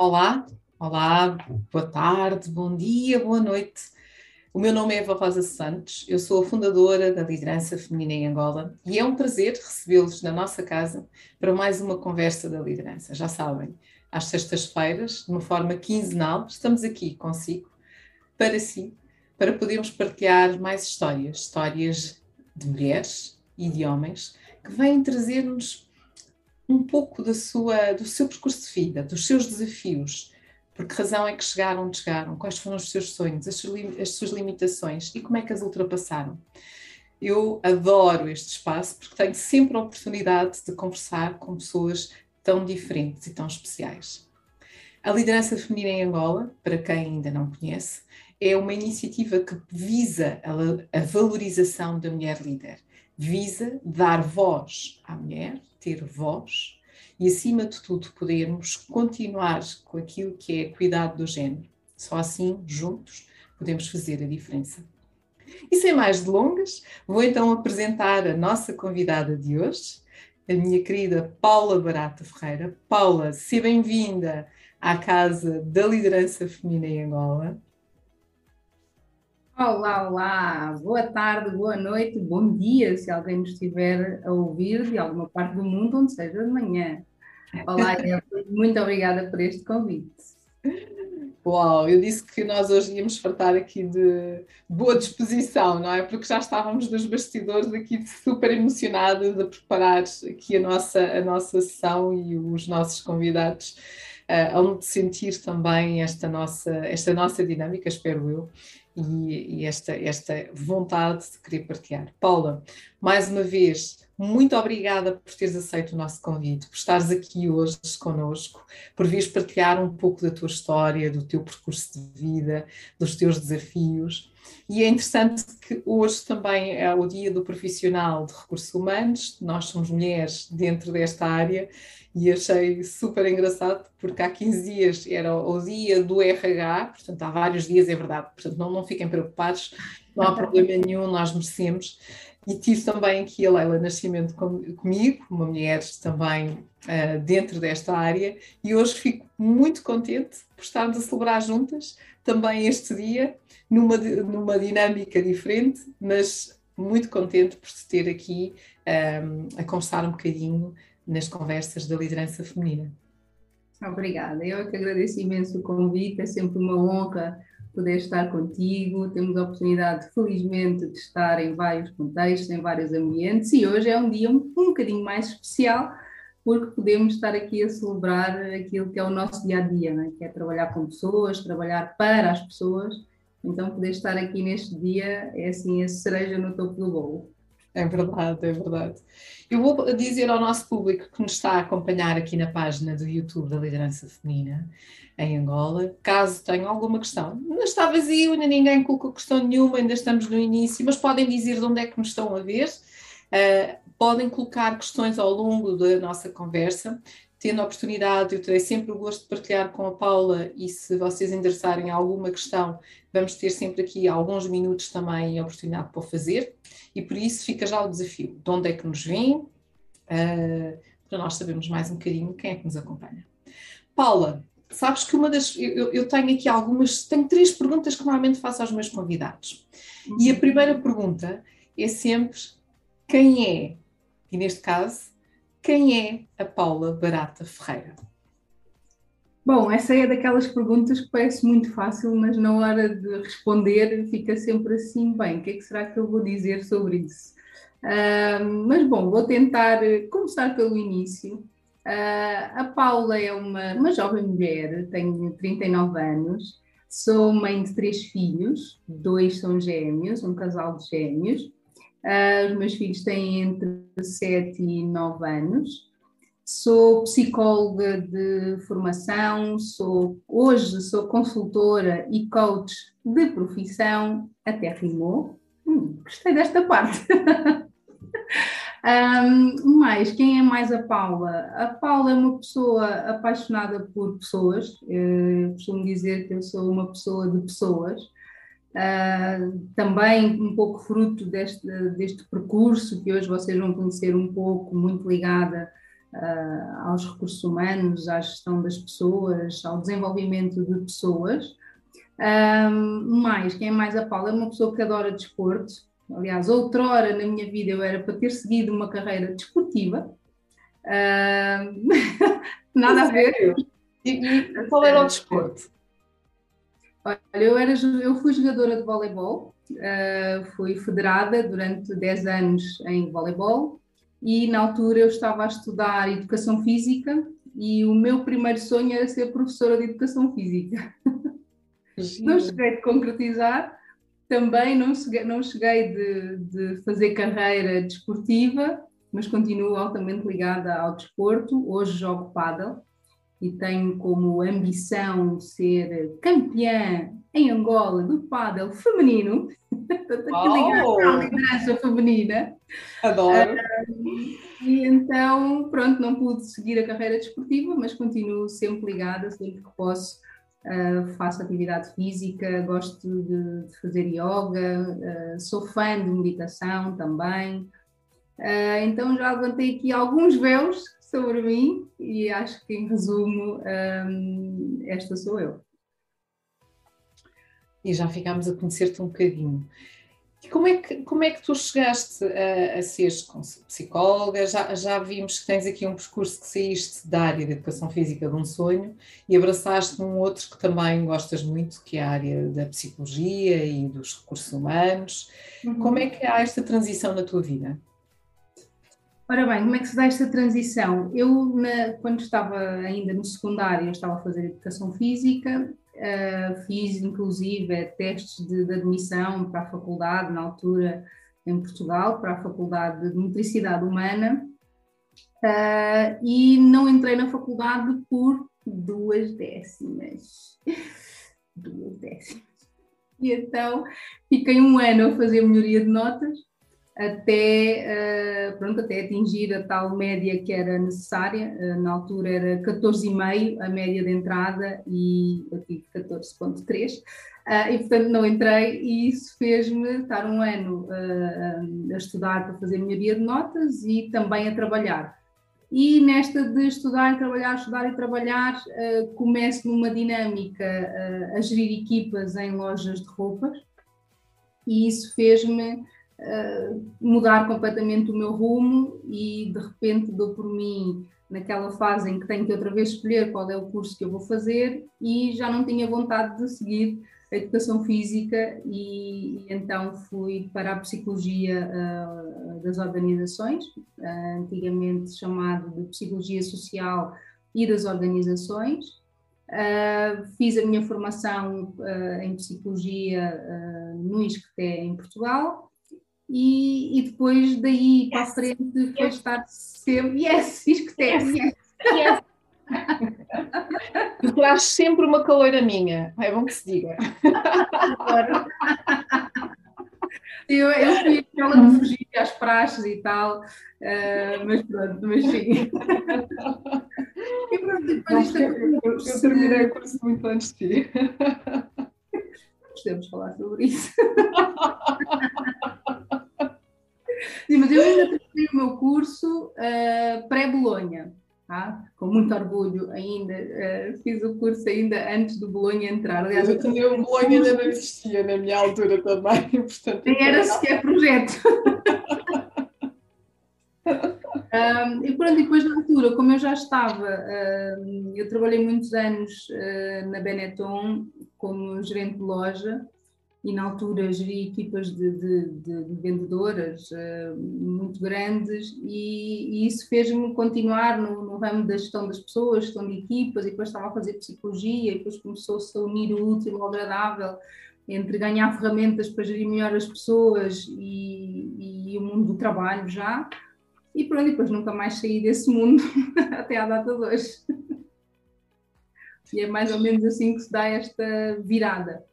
Olá, olá, boa tarde, bom dia, boa noite. O meu nome é Eva Rosa Santos, eu sou a fundadora da Liderança Feminina em Angola e é um prazer recebê-los na nossa casa para mais uma conversa da liderança. Já sabem, às sextas-feiras, de uma forma quinzenal, estamos aqui consigo, para si, para podermos partilhar mais histórias, histórias de mulheres e de homens que vêm trazer-nos um pouco da sua, do seu percurso de vida, dos seus desafios, por que razão é que chegaram onde chegaram, quais foram os seus sonhos, as suas, as suas limitações e como é que as ultrapassaram. Eu adoro este espaço porque tenho sempre a oportunidade de conversar com pessoas tão diferentes e tão especiais. A liderança feminina em Angola, para quem ainda não conhece, é uma iniciativa que visa a valorização da mulher líder, visa dar voz à mulher ter voz e, acima de tudo, podermos continuar com aquilo que é cuidado do género. Só assim, juntos, podemos fazer a diferença. E sem mais delongas, vou então apresentar a nossa convidada de hoje, a minha querida Paula Barata Ferreira. Paula, seja bem-vinda à Casa da Liderança Feminina em Angola. Olá, olá, boa tarde, boa noite, bom dia, se alguém nos estiver a ouvir de alguma parte do mundo, onde seja de manhã. Olá, muito obrigada por este convite. Uau, eu disse que nós hoje íamos fartar aqui de boa disposição, não é? Porque já estávamos nos bastidores aqui super emocionadas a preparar aqui a nossa, a nossa sessão e os nossos convidados uh, a sentir também esta nossa, esta nossa dinâmica, espero eu, e, e, esta, esta vontade de querer partilhar. Paula, mais uma vez, muito obrigada por teres aceito o nosso convite, por estares aqui hoje conosco, por vires partilhar um pouco da tua história, do teu percurso de vida, dos teus desafios. E é interessante que hoje também é o dia do profissional de recursos humanos, nós somos mulheres dentro desta área e achei super engraçado porque há 15 dias era o dia do RH, portanto há vários dias, é verdade, portanto não, não fiquem preocupados, não há problema nenhum, nós merecemos. E tive também aqui a Leila Nascimento com, comigo, uma mulher também uh, dentro desta área, e hoje fico muito contente por estarmos a celebrar juntas também este dia, numa, numa dinâmica diferente, mas muito contente por te ter aqui um, ehm, a conversar um bocadinho nas conversas da liderança feminina. Obrigada, eu é que agradeço imenso o convite, é sempre uma honra poder estar contigo. Temos a oportunidade, felizmente, de estar em vários contextos, em vários ambientes, e hoje é um dia um, um bocadinho mais especial, porque podemos estar aqui a celebrar aquilo que é o nosso dia a dia, né? que é trabalhar com pessoas, trabalhar para as pessoas. Então, poder estar aqui neste dia é assim a cereja no topo do bolo. É verdade, é verdade. Eu vou dizer ao nosso público que nos está a acompanhar aqui na página do YouTube da Liderança Feminina em Angola, caso tenham alguma questão, não está vazio, ainda ninguém colocou questão nenhuma, ainda estamos no início, mas podem dizer de onde é que nos estão a ver, uh, podem colocar questões ao longo da nossa conversa tendo a oportunidade, eu terei sempre o gosto de partilhar com a Paula e se vocês endereçarem alguma questão, vamos ter sempre aqui alguns minutos também a oportunidade para o fazer. E por isso fica já o desafio, de onde é que nos vem, uh, para nós sabermos mais um bocadinho quem é que nos acompanha. Paula, sabes que uma das, eu, eu tenho aqui algumas, tenho três perguntas que normalmente faço aos meus convidados. E a primeira pergunta é sempre quem é, e neste caso, quem é a Paula Barata Ferreira? Bom, essa é daquelas perguntas que parece muito fácil, mas na hora de responder fica sempre assim, bem, o que é que será que eu vou dizer sobre isso? Uh, mas bom, vou tentar começar pelo início. Uh, a Paula é uma, uma jovem mulher, tenho 39 anos, sou mãe de três filhos, dois são gêmeos, um casal de gêmeos. Uh, os meus filhos têm entre 7 e 9 anos. Sou psicóloga de formação, sou, hoje sou consultora e coach de profissão, até rimou. Hum, gostei desta parte. um, mais, quem é mais a Paula? A Paula é uma pessoa apaixonada por pessoas. Eu costumo dizer que eu sou uma pessoa de pessoas. Uh, também um pouco fruto deste, deste percurso que hoje vocês vão conhecer um pouco, muito ligada uh, aos recursos humanos, à gestão das pessoas, ao desenvolvimento de pessoas. Um, mais, quem é mais a Paula é uma pessoa que adora desporto. Aliás, outrora na minha vida eu era para ter seguido uma carreira desportiva. Nada a ver. E, e qual era o desporto? Olha, eu, era, eu fui jogadora de voleibol, uh, fui federada durante 10 anos em voleibol e na altura eu estava a estudar Educação Física e o meu primeiro sonho era ser professora de Educação Física. não cheguei a concretizar, também não cheguei, não cheguei de, de fazer carreira desportiva, mas continuo altamente ligada ao desporto. Hoje jogo paddle e tenho como ambição ser campeã em Angola do paddle feminino, ligado à liderança feminina. Adoro. Uh, e então, pronto, não pude seguir a carreira desportiva, mas continuo sempre ligada, sempre que posso. Uh, faço atividade física, gosto de, de fazer yoga, uh, sou fã de meditação também. então já levantei aqui alguns véus sobre mim e acho que, em resumo, um, esta sou eu. E já ficámos a conhecer-te um bocadinho. E como é que, como é que tu chegaste a, a ser psicóloga? Já, já vimos que tens aqui um percurso que saíste da área da educação física de um sonho e abraçaste um outro que também gostas muito, que é a área da psicologia e dos recursos humanos. Uhum. Como é que há esta transição na tua vida? Ora bem, como é que se dá esta transição? Eu, na, quando estava ainda no secundário, estava a fazer educação física, uh, fiz inclusive testes de, de, admissão para a faculdade, na altura em Portugal, para a Faculdade de Motricidade Humana, uh, e não entrei na faculdade por duas décimas. Duas décimas. E então fiquei um ano a fazer melhoria de notas até, uh, pronto, até atingir a tal média que era necessária. Uh, na altura era 14,5 a média de entrada e eu tive 14,3. Uh, e portanto não entrei e isso fez-me estar um ano a estudar para fazer a minha via de notas e também a trabalhar. E nesta de estudar e trabalhar, estudar e trabalhar, começo numa dinâmica a gerir equipas em lojas de roupas e isso fez-me mudar completamente o meu rumo e de repente dou por mim naquela fase em que tenho que outra vez escolher qual é o curso que eu vou fazer e já não tinha vontade de seguir a educação física e, e então fui para a psicologia uh, das organizações, uh, antigamente chamado de psicologia social e das organizações. Uh, fiz a minha formação em psicologia no ISCTE em Portugal e, e depois daí para a frente foi estar sempre. Yes, diz que tem. Yes. yes. Tu traz sempre uma caloira minha, é bom que se diga. Eu, eu fui aquela de fugir às praxes e tal, uh, mas pronto, mas sim. E pronto, depois isto é eu, eu, eu terminei o curso muito antes de ti. Podemos falar sobre isso. Sim, mas eu ainda terminei o meu curso uh, pré-Bolonha, tá? com muito orgulho ainda. Uh, fiz o curso ainda antes do Bolonha entrar. Aliás, eu tinha o Bolonha ainda não existia na minha altura também. Portanto, Nem era sequer projeto. Um, e pronto, depois na altura, como eu já estava, eu trabalhei muitos anos uh, na Benetton como gerente de loja e na altura geri equipas de, de, de vendedoras uh, muito grandes e, e isso fez-me continuar no, no, ramo da gestão das pessoas, gestão de equipas e depois estava a fazer psicologia e depois começou-se a unir o útil ao agradável entre ganhar ferramentas para gerir melhor as pessoas e, e o mundo do trabalho já e pronto, depois nunca mais saí desse mundo até à data de hoje. E é mais ou menos assim que se dá esta virada.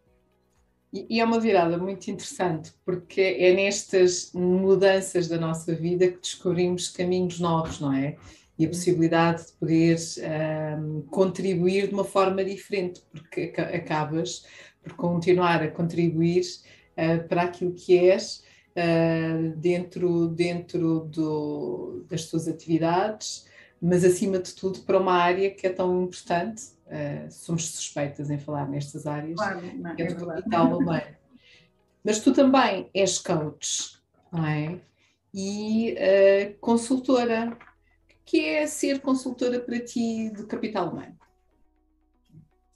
E é uma virada muito interessante, porque é nestas mudanças da nossa vida que descobrimos caminhos novos, não é? E a possibilidade de poder um, contribuir de uma forma diferente, porque acabas por continuar a contribuir uh, para aquilo que és uh, dentro, dentro do, das tuas atividades, mas acima de tudo para uma área que é tão importante, uh, somos suspeitas em falar nestas áreas, claro, não, é, do capital humano. Mas tu também és coach, não é? E uh, consultora. O que é ser consultora para ti de capital humano?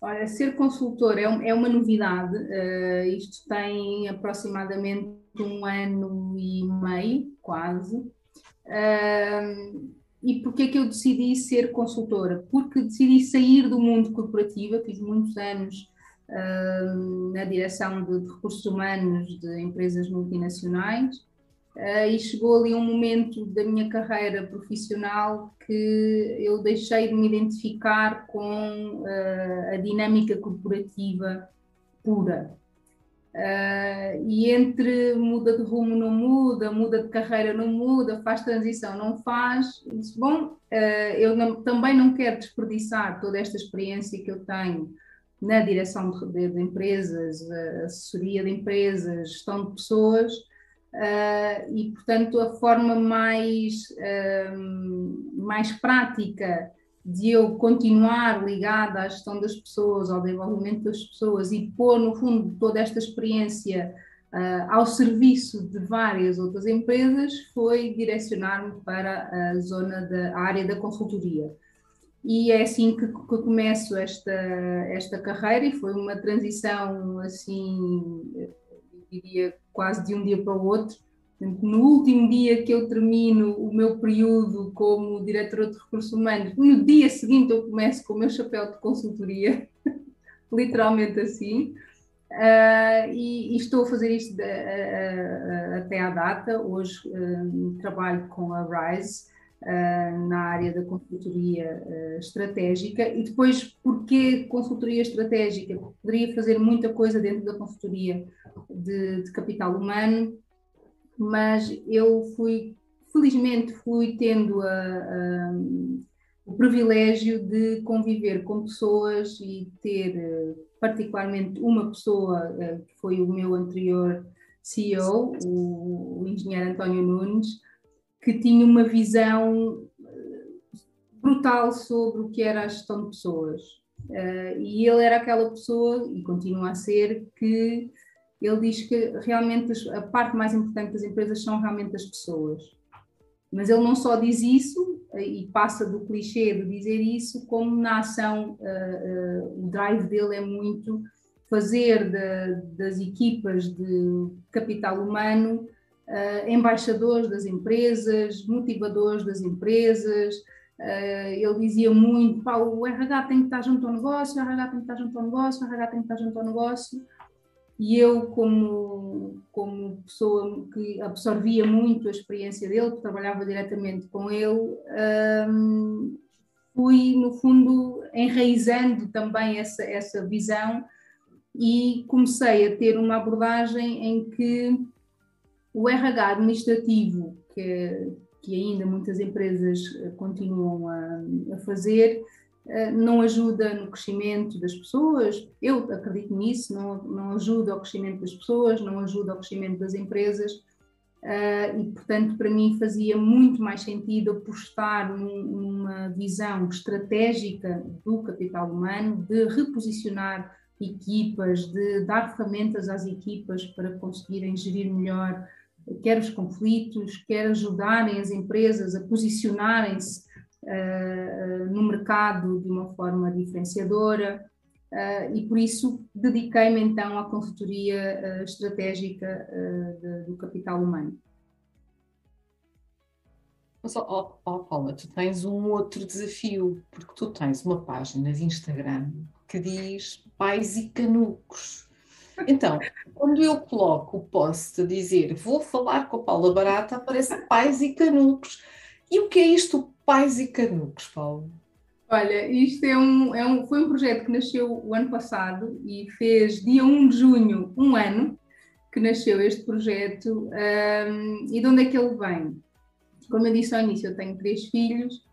Olha, ser consultora é, é uma novidade. Uh, isto tem aproximadamente um ano e meio, quase. Uh, e porquê que eu decidi ser consultora? Porque decidi sair do mundo corporativo, fiz muitos anos uh, na direção de, de, recursos humanos de empresas multinacionais uh, e chegou ali um momento da minha carreira profissional que eu deixei de me identificar com uh, a dinâmica corporativa pura. Uh, e entre muda de rumo, não muda, muda de carreira, não muda, faz transição, não faz. Disse, bom, uh, eu não, também não quero desperdiçar toda esta experiência que eu tenho na direção de, de, empresas, assessoria de empresas, gestão de pessoas, uh, e portanto a forma mais, mais prática de eu continuar ligada à gestão das pessoas, ao desenvolvimento das pessoas e pôr, no fundo, toda esta experiência uh, ao serviço de várias outras empresas, foi direcionar-me para a zona da área da consultoria. E é assim que, que começo esta, esta carreira e foi uma transição assim, diria quase de um dia para o outro, no último dia que eu termino o meu período como diretora de recursos humanos, no dia seguinte eu começo com o meu chapéu de consultoria, literalmente assim, uh, e, e, estou a fazer isto de, uh, uh, até à data. Hoje trabalho com a RISE na área da consultoria estratégica. E depois, porquê consultoria estratégica? Porque poderia fazer muita coisa dentro da consultoria de, de capital humano mas eu fui, felizmente, fui tendo a, a, o privilégio de conviver com pessoas e ter, eh, particularmente, uma pessoa que foi o meu anterior CEO, o, o engenheiro António Nunes, que tinha uma visão brutal sobre o que era a gestão de pessoas. Uh, e ele era aquela pessoa, e continua a ser, que ele diz que realmente a parte mais importante das empresas são realmente as pessoas. Mas ele não só diz isso eh, e passa do clichê de dizer isso, como na ação uh, uh, o drive dele é muito fazer de, das equipas de capital humano uh, embaixadores das empresas, motivadores das empresas. ele dizia muito: o RH tem que estar junto ao negócio, o RH tem que estar junto ao negócio, o RH tem que estar junto ao negócio e eu, como, como pessoa que absorvia muito a experiência dele, que trabalhava diretamente com ele, um, fui, no fundo, enraizando também essa, essa visão e comecei a ter uma abordagem em que o RH administrativo, que, que ainda muitas empresas continuam a, a fazer, não ajuda no crescimento das pessoas, eu acredito nisso, não, não ajuda ao crescimento das pessoas, não ajuda ao crescimento das empresas, Uh, e, portanto, para mim fazia muito mais sentido apostar num, numa visão estratégica do capital humano, de reposicionar equipas, de dar ferramentas às equipas para conseguirem gerir melhor quer os conflitos, quer ajudarem as empresas a posicionarem-se uh, no mercado de uma forma diferenciadora. Uh, e por isso dediquei-me então à consultoria uh, estratégica de, do capital humano. Mas, oh, Paula, tu tens um outro desafio, porque tu tens uma página de Instagram que diz pais e canucos. Então, quando eu coloco o post a dizer vou falar com a Paula Barata, aparece pais e canucos. E o que é isto, Pais e Canucos, Paulo? Olha, isto é um, é um, foi um projeto que nasceu o ano passado e fez dia 1 de junho, um ano, que nasceu este projeto. Um, e de onde é que ele vem? Como eu disse ao início, eu tenho três filhos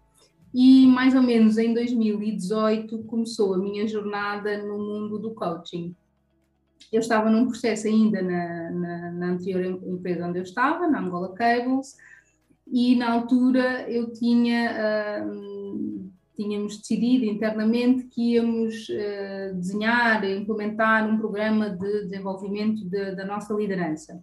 e mais ou menos em 2018 começou a minha jornada no mundo do coaching. Eu estava num processo ainda na, na, na anterior empresa onde eu estava, na Angola Cables, e na altura eu tinha, uh, tínhamos decidido internamente que íamos uh, desenhar e implementar um programa de desenvolvimento de, da nossa liderança.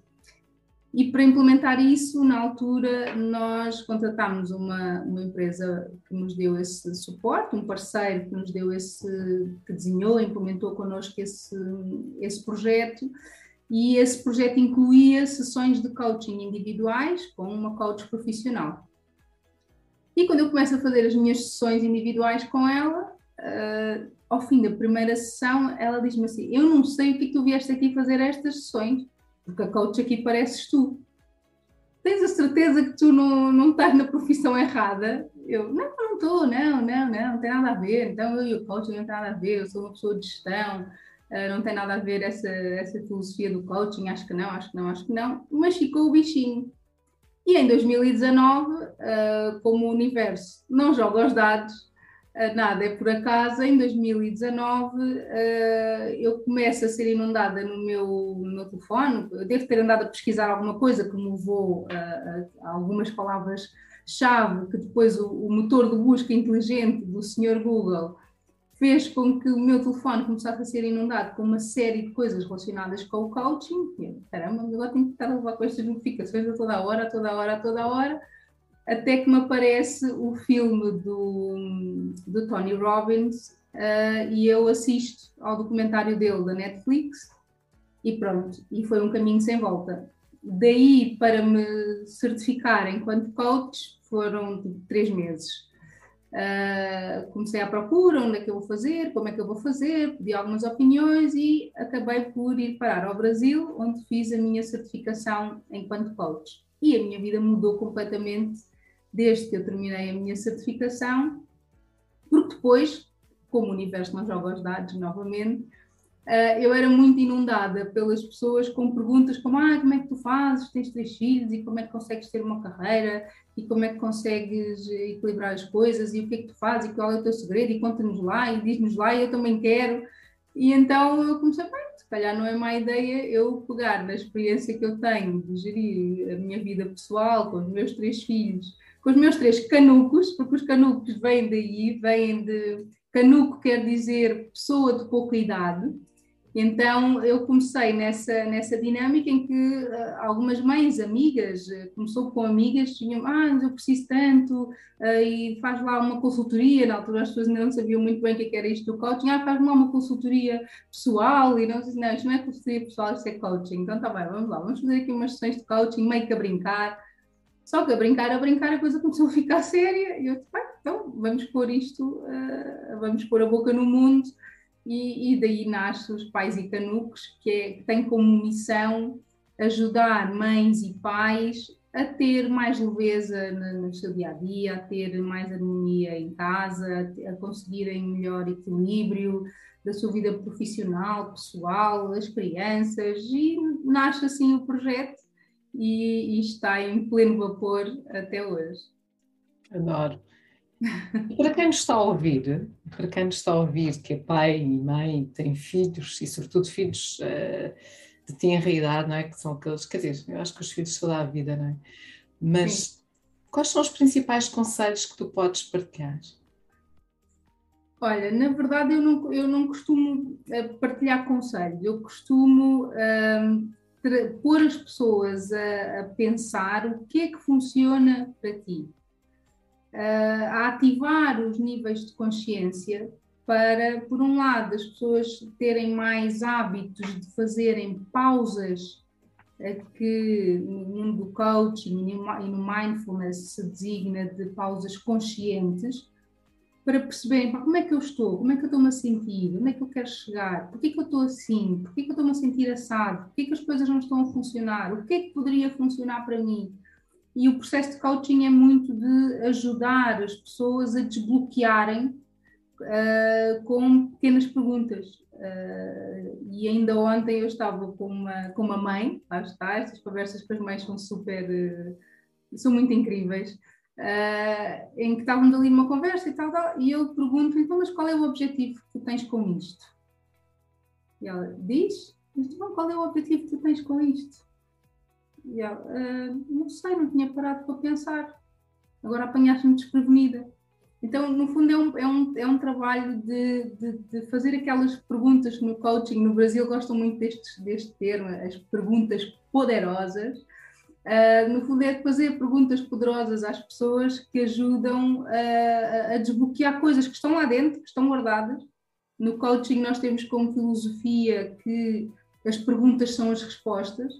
E para implementar isso, na altura, nós contratámos uma, uma empresa que nos deu esse suporte, um parceiro que nos deu esse, que desenhou, implementou connosco esse, esse projeto, e esse projeto incluía sessões de coaching individuais com uma coach profissional. E quando eu começo a fazer as minhas sessões individuais com ela, uh, ao fim da primeira sessão, ela diz-me assim: Eu não sei o que, é tu vieste aqui fazer estas sessões porque a coach aqui pareces tu. Tens a certeza que tu não, não estás na profissão errada? Eu, não, não estou, não, não, não, não tem nada a ver. Então eu e o coach não tem nada a ver, eu sou uma pessoa de gestão, não tem nada a ver essa, essa filosofia do coaching, acho que não, acho que não, acho que não, mas ficou o bichinho. E em 2019, eh, como o universo não joga os dados, eh, nada é por acaso, em 2019 eh, eu começo a ser inundada no meu, no meu telefone, eu devo ter andado a pesquisar alguma coisa que me levou a, a algumas palavras-chave que depois o, o, motor de busca inteligente do senhor Google fez com que o meu telefone começasse a ser inundado com uma série de coisas relacionadas com o coaching. E eu, caramba, agora tenho que estar a levar com estas notificações a toda hora, a toda hora, a toda hora até que me aparece o filme do, do Tony Robbins uh, e eu assisto ao documentário dele da Netflix e pronto, e foi um caminho sem volta. Daí para me certificar enquanto coach foram tipo, três meses. Uh, comecei à procura, onde é que eu vou fazer, como é que eu vou fazer, pedi algumas opiniões e acabei por ir parar ao Brasil, onde fiz a minha certificação enquanto coach. E a minha vida mudou completamente desde que eu terminei a minha certificação, porque depois, como o universo não joga os dados novamente, eu era muito inundada pelas pessoas com perguntas como ah, como é que tu fazes, tens três filhos e como é que consegues ter uma carreira e como é que consegues equilibrar as coisas e o que é que tu fazes e qual é o teu segredo e conta-nos lá e diz-nos lá e eu também quero. E então eu comecei, bem, se calhar não é má ideia eu pegar na experiência que eu tenho de gerir a minha vida pessoal com os meus três filhos com os meus três canucos, porque os canucos vêm daí, vêm de. Canuco quer dizer pessoa de pouca idade. Então eu comecei nessa, nessa dinâmica em que uh, algumas mães, amigas, uh, começou com amigas, tinham, ah, eu preciso tanto, uh, e faz lá uma consultoria, na altura as pessoas ainda não sabiam muito bem o que, é era isto do coaching, ah, faz lá uma consultoria pessoal, e não sei não, isto não é consultoria pessoal, isto é coaching, então tá bem, vamos lá, vamos fazer aqui umas sessões de coaching, meio que a brincar, só que a brincar, a brincar, a coisa começou a ficar séria. E eu disse, então vamos pôr isto, vamos pôr a boca no mundo. E, e, daí nasce os Pais e Canucos, que, é, que tem como missão ajudar mães e pais a ter mais leveza no, seu dia a dia, a ter mais harmonia em casa, a, a conseguirem melhor equilíbrio da sua vida profissional, pessoal, as crianças, e nasce assim o projeto e, e está em pleno vapor até hoje. Adoro. Para quem nos está a ouvir, para quem nos está a ouvir, que é pai e mãe, tem filhos e sobretudo filhos uh, de tenra idade, não é? Que são aqueles, quer dizer, eu acho que os filhos são da vida, não é? Mas Sim. quais são os principais conselhos que tu podes partilhar? Olha, na verdade eu não, eu não costumo eh, partilhar conselhos, eu costumo uh, pôr as pessoas a, a, pensar o que é que funciona para ti, a ativar os níveis de consciência para, por um lado, as pessoas terem mais hábitos de fazerem pausas que no mundo do coaching e no mindfulness se designa de pausas conscientes, para perceberem como é que eu estou, como é que eu estou-me a sentir, onde é que eu quero chegar, porquê que eu estou assim, porquê que eu estou-me a sentir assado, porquê que as coisas não estão a funcionar, o que é que poderia funcionar para mim. E o processo de coaching é muito de ajudar as pessoas a desbloquearem uh, com pequenas perguntas. Uh, e ainda ontem eu estava com uma, com uma mãe, lá está, estas conversas com as mães são super, uh, são muito incríveis, em que estávamos ali numa conversa e tal, tal, e eu pergunto, então, mas qual é o objetivo que tu tens com isto? E ela diz, mas então, qual é o objetivo que tu tens com isto? E ela, uh, não sei, não tinha parado para pensar. Agora apanhaste-me desprevenida. Então, no fundo, é um, é um, é um trabalho de, de, de, fazer aquelas perguntas no coaching. No Brasil gostam muito deste, deste termo, as perguntas poderosas. Uh, no fundo, é de fazer perguntas poderosas às pessoas que ajudam a, a desbloquear coisas que estão lá dentro, que estão guardadas. No coaching, nós temos como filosofia que as perguntas são as respostas.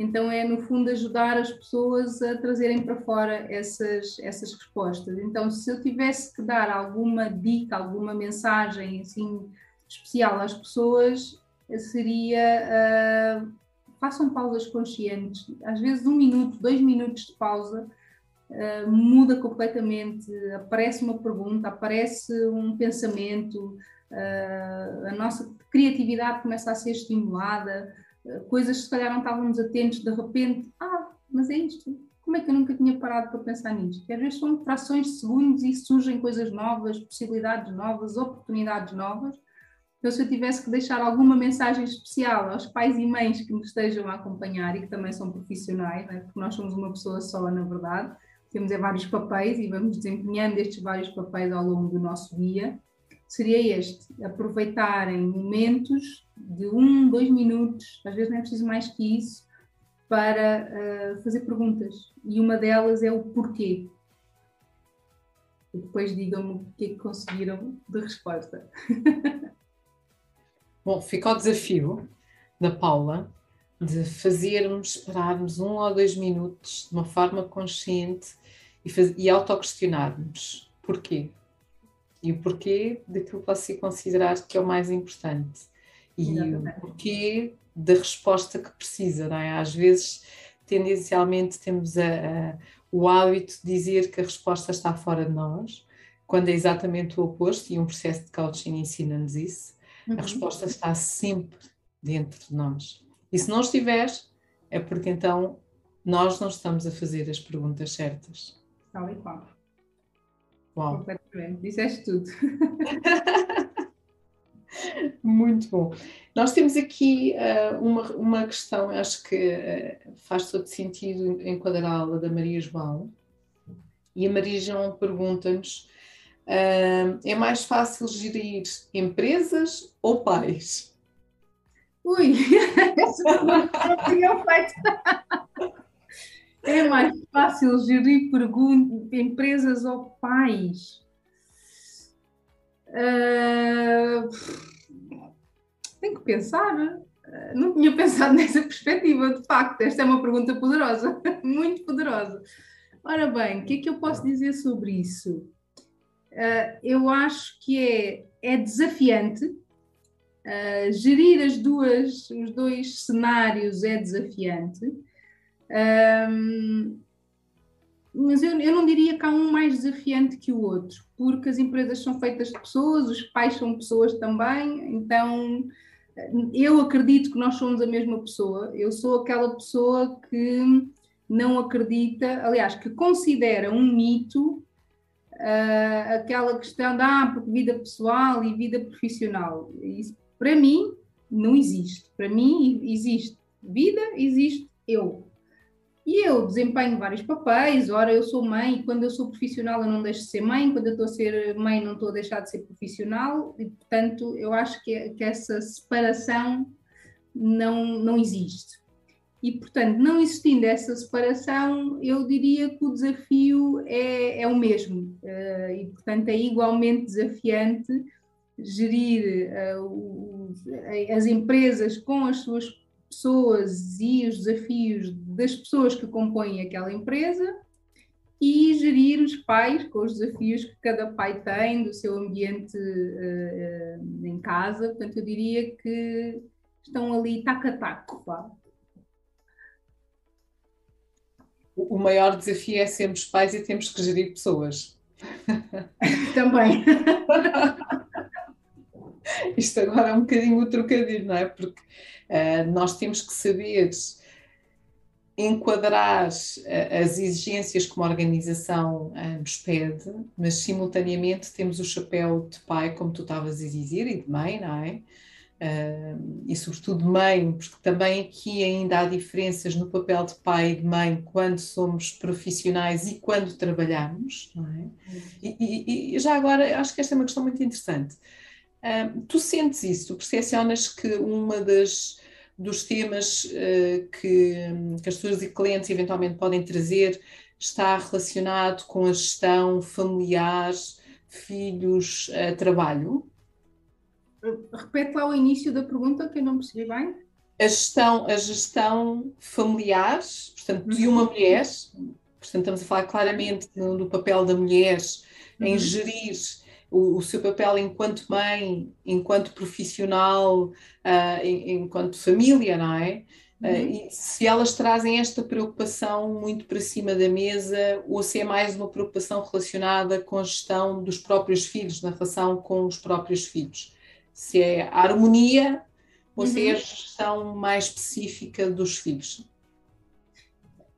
Então é no fundo ajudar as pessoas a trazerem para fora essas, essas respostas. Então se eu tivesse que dar alguma dica, alguma mensagem assim especial às pessoas, seria uh, façam pausas conscientes. Às vezes um minuto, dois minutos de pausa uh, muda completamente. Aparece uma pergunta, aparece um pensamento, uh, a nossa criatividade começa a ser estimulada coisas que se calhar não estávamos atentos, de repente, ah, mas é isto, como é que eu nunca tinha parado para pensar nisto? Que às vezes são frações de segundos e surgem coisas novas, possibilidades novas, oportunidades novas. Então, se eu tivesse que deixar alguma mensagem especial aos pais e mães que me estejam a acompanhar e que também são profissionais, né? porque nós somos uma pessoa só, na verdade, temos é vários papéis e vamos desempenhando estes vários papéis ao longo do nosso dia, seria este: aproveitarem momentos de um, dois minutos, às vezes não é preciso mais que isso, para uh, fazer perguntas. E uma delas é o porquê. E depois digam-me o que é que conseguiram de resposta. Bom, fica o desafio da Paula de fazermos, esperarmos um ou dois minutos de uma forma consciente e, e autoquestionarmos porquê e o porquê daquilo que você considerar que é o mais importante e Exatamente. o porquê da resposta que precisa, não é? Às vezes, tendencialmente, temos a, a, o hábito de dizer que a resposta está fora de nós, quando é exatamente o oposto, e um processo de coaching ensina-nos isso. Uhum. A resposta está sempre dentro de nós. E se não estiver, é porque então nós não estamos a fazer as perguntas certas. Tal e qual. Uau. Completamente. Disseste tudo. Muito bom. Nós temos aqui uh, uma, uma questão, acho que uh, faz todo sentido enquadrá-la da Maria João. E a Maria João pergunta-nos: uh, é mais fácil gerir empresas ou pais? Ui, tinha feito. É mais fácil gerir empresas ou pais? Uh, tenho que pensar. Uh, não tinha pensado nessa perspectiva, de facto. Esta é uma pergunta poderosa, muito poderosa. Ora bem, o que é que eu posso dizer sobre isso? Uh, eu acho que é, é desafiante. gerir as duas, os dois cenários é desafiante. Um, mas eu, eu não diria que há um mais desafiante que o outro, porque as empresas são feitas de pessoas, os pais são pessoas também, então eu acredito que nós somos a mesma pessoa. Eu sou aquela pessoa que não acredita, aliás, que considera um mito uh, aquela questão da ah, vida pessoal e vida profissional. Isso, para mim, não existe. Para mim, existe vida, existe eu. E eu desempenho vários papéis, ora eu sou mãe, quando eu sou profissional eu não deixo de ser mãe, quando eu estou a ser mãe não estou a deixar de ser profissional, e portanto eu acho que, que essa separação não, não existe. E portanto, não existindo essa separação, eu diria que o desafio é, é o mesmo, uh, e portanto é igualmente desafiante gerir uh, as empresas com as suas pessoas e os desafios das pessoas que compõem aquela empresa e gerir os pais com os desafios que cada pai tem do seu ambiente uh, em casa. Portanto, eu diria que estão ali taco a taco. O maior desafio é sermos pais e temos que gerir pessoas. Também. Isto agora é um bocadinho o trocadilho, não é? Porque uh, nós temos que saber enquadrar uh, as exigências que uma organização uh, nos pede, mas simultaneamente temos o chapéu de pai, como tu estavas a dizer, e de mãe, não é? e sobretudo mãe, porque também aqui ainda há diferenças no papel de pai e de mãe quando somos profissionais e quando trabalhamos, não é? E, e, e já agora, acho que esta é uma questão muito interessante. Uh, tu sentes isso, tu percepcionas que uma das dos temas uh, que, que as pessoas e clientes eventualmente podem trazer está relacionado com a gestão familiar, filhos, uh, trabalho? Repete lá o início da pergunta que eu não percebi bem. A gestão, a gestão familiar, portanto, de uma uhum. mulher, portanto, estamos a falar claramente do, do papel da mulher em uhum. gerir o, o, seu papel enquanto mãe, enquanto profissional, uh, enquanto família, não é? Uh, e se elas trazem esta preocupação muito para cima da mesa, ou se é mais uma preocupação relacionada com a gestão dos próprios filhos, na relação com os próprios filhos se é a harmonia ou uhum. se é a uhum. gestão mais específica dos filhos?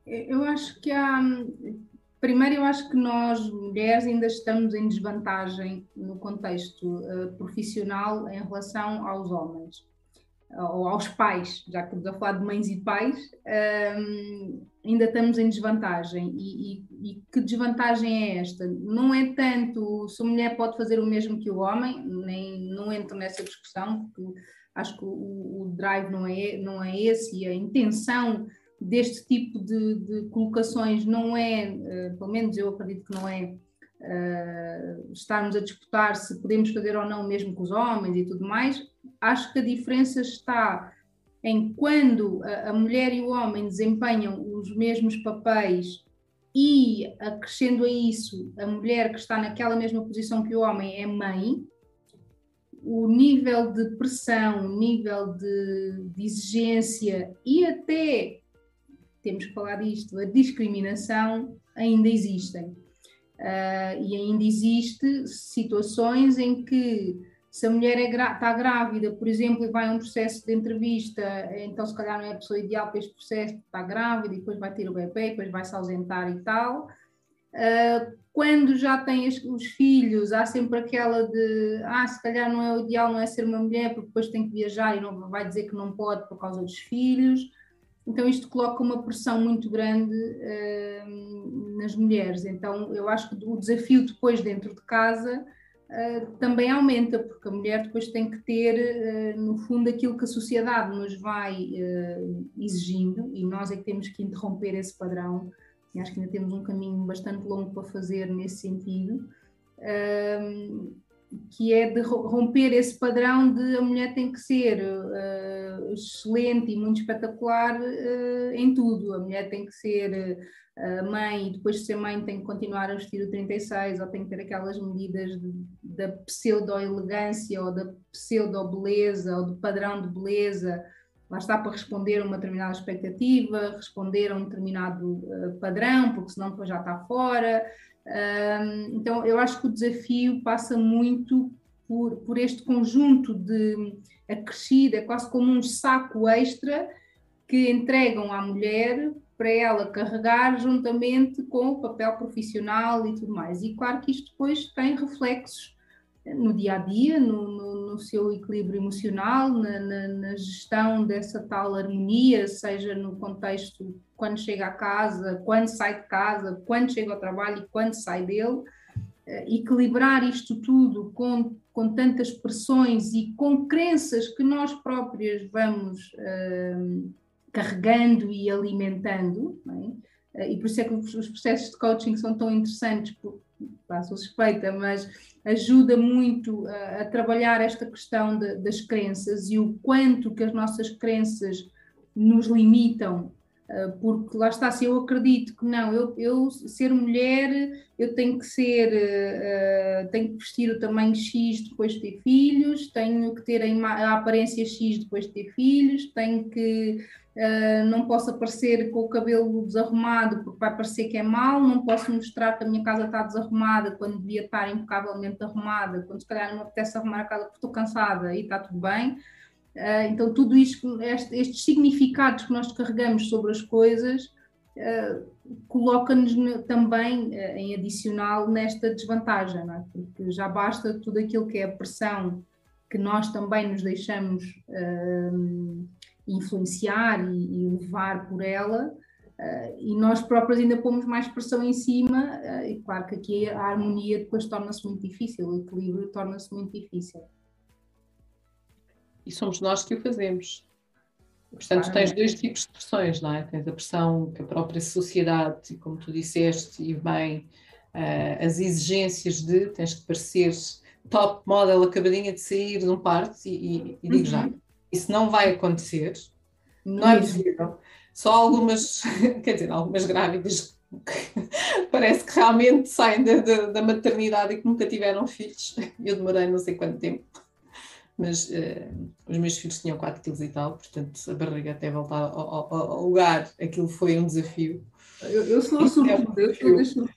Eu acho que há. Primeiro, eu acho que nós, mulheres, ainda estamos em desvantagem no contexto uh, profissional em relação aos homens ou aos pais, já que estamos a falar de mães e pais, um, ainda estamos em desvantagem. E, e, e, que desvantagem é esta? Não é tanto se a mulher pode fazer o mesmo que o homem, nem não entro nessa discussão, porque acho que o, o drive não é, não é esse e a intenção deste tipo de, de colocações não é, uh, pelo menos eu acredito que não é. Uh, estarmos a disputar se podemos fazer ou não mesmo com os homens e tudo mais, acho que a diferença está em quando a, a mulher e o homem desempenham os mesmos papéis e, acrescendo a isso, a mulher que está naquela mesma posição que o homem é mãe, o nível de pressão, o nível de, de, exigência e até, temos que falar disto, a discriminação ainda existem. Uh, e ainda existe situações em que se a mulher é está grávida, por exemplo, e vai a um processo de entrevista, então se calhar não é a pessoa ideal para este processo, está grávida e depois vai ter o bebê, depois vai se ausentar e tal. Uh, quando já tem os, filhos, há sempre aquela de, ah, se calhar não é o ideal, não é ser uma mulher, porque depois tem que viajar e não vai dizer que não pode por causa dos filhos. Então isto coloca uma pressão muito grande uh, nas mulheres. Então eu acho que o desafio depois dentro de casa uh, também aumenta, porque a mulher depois tem que ter, uh, no fundo, aquilo que a sociedade nos vai exigindo, e nós é que temos que interromper esse padrão, e acho que ainda temos um caminho bastante longo para fazer nesse sentido. Que é de romper esse padrão de a mulher tem que ser excelente e muito espetacular em tudo. A mulher tem que ser mãe e depois de ser mãe tem que continuar a vestir o 36 ou tem que ter aquelas medidas da pseudo-elegância ou da pseudo-beleza ou do padrão de beleza, lá está para responder a uma determinada expectativa, responder a um determinado uh, padrão, porque senão depois já está fora. Então eu acho que o desafio passa muito por, por este conjunto de acrescida, quase como um saco extra que entregam à mulher para ela carregar juntamente com o papel profissional e tudo mais. E claro que isto depois tem reflexos no dia a dia, no, no, no seu equilíbrio emocional, na, na, na, gestão dessa tal harmonia, seja no contexto quando chega a casa, quando sai de casa, quando chega ao trabalho e quando sai dele. Uh, equilibrar isto tudo com, com tantas pressões e com crenças que nós próprias vamos. Uh, carregando e alimentando, é? E por isso é que os processos de coaching são tão interessantes, pá, sou suspeita, mas ajuda muito a, a trabalhar esta questão de, das crenças e o quanto que as nossas crenças nos limitam. Ah, porque lá está, se eu acredito que não, eu, eu ser mulher, eu tenho que ser, uh, tenho que vestir o tamanho X depois de ter filhos, tenho que ter a, a aparência X depois de ter filhos, tenho que, uh, não posso aparecer com o cabelo desarrumado porque vai parecer que é mal, não posso mostrar que a minha casa está desarrumada quando devia estar impecavelmente arrumada, quando se calhar não me apetece arrumar a casa porque estou cansada e está tudo bem. Uh, então, tudo isto, este, estes significados que nós carregamos sobre as coisas, uh, coloca-nos também uh, em adicional nesta desvantagem, é? porque já basta tudo aquilo que é a pressão que nós também nos deixamos influenciar e, e, levar por ela, uh, e nós próprios ainda pomos mais pressão em cima, uh, e claro que aqui a harmonia depois torna-se muito difícil, o equilíbrio torna-se muito difícil. E somos nós que o fazemos. Portanto, tens dois tipos de pressões, não é? Tens a pressão que a própria sociedade, como tu disseste, e bem, uh, as exigêncies de tens que parecer top model acabadinha de sair de um parto, e, e, e digo uhum. já, isso não vai acontecer, não é possível. Só algumas, quer dizer, algumas grávidas parece que realmente saem da, da, da maternidade e que nunca tiveram filhos. Eu demorei não sei quanto tempo mas uh, os meus filhos tinham 4 quilos e tal, portanto a barriga até voltar ao, ao, ao lugar, aquilo foi um desafio. Eu, eu sou a eu sou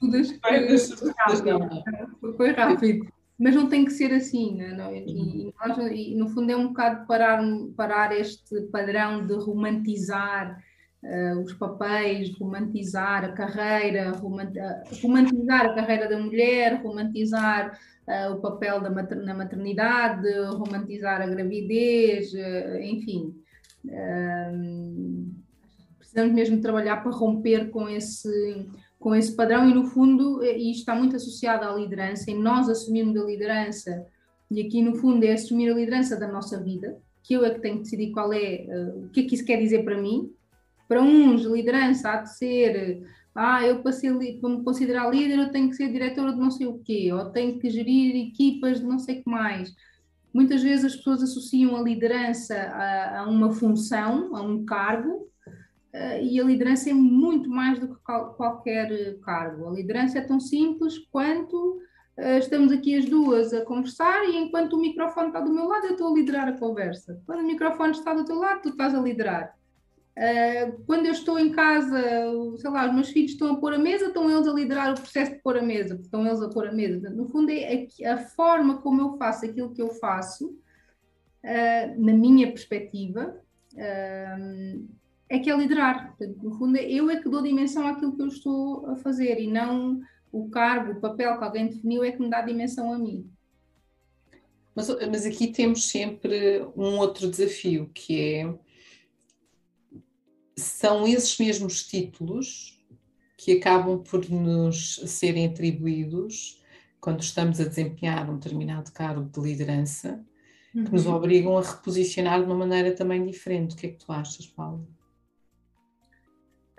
das foi, rápido, foi rápido. Mas não tem que ser assim, né? não, e, nós, e, no fundo é um bocado parar, parar este padrão de romantizar uh, os papéis, romantizar a carreira, romantizar a carreira da mulher, romantizar uh, o papel da mater na maternidade, romantizar a gravidez, uh, enfim. Precisamos mesmo trabalhar para romper com esse, com esse padrão e, no fundo, e isto está muito associado à liderança, e nós assumirmos a liderança, e aqui, no fundo, é assumir a liderança da nossa vida, que eu é que tenho que decidir qual é, o que é que isso quer dizer para mim. Para uns, liderança há de ser ah, eu para, ser, para me considerar líder eu tenho que ser diretora de não sei o quê, ou tenho que gerir equipas de não sei o que mais. Muitas vezes as pessoas associam a liderança a, a uma função, a um cargo, uh, e a liderança é muito mais do que qualquer cargo. A liderança é tão simples quanto uh, estamos aqui as duas a conversar e enquanto o microfone está do meu lado, eu estou a liderar a conversa. Quando o microfone está do teu lado, tu estás a liderar. Quando eu estou em casa, sei lá, os meus filhos estão a pôr a mesa, estão eles a liderar o processo de pôr a mesa, estão eles a pôr a mesa. No fundo, é a, forma como eu faço aquilo que eu faço, na minha perspectiva, é que é liderar. Portanto, no fundo, eu é que dou dimensão àquilo que eu estou a fazer e não o cargo, o papel que alguém definiu é que me dá dimensão a mim. Mas, mas aqui temos sempre um outro desafio, que é são esses mesmos títulos que acabam por nos serem atribuídos quando estamos a desempenhar um determinado cargo de liderança, uhum. que nos uhum. obrigam a reposicionar de uma maneira também diferente. O que é que tu achas, Paulo?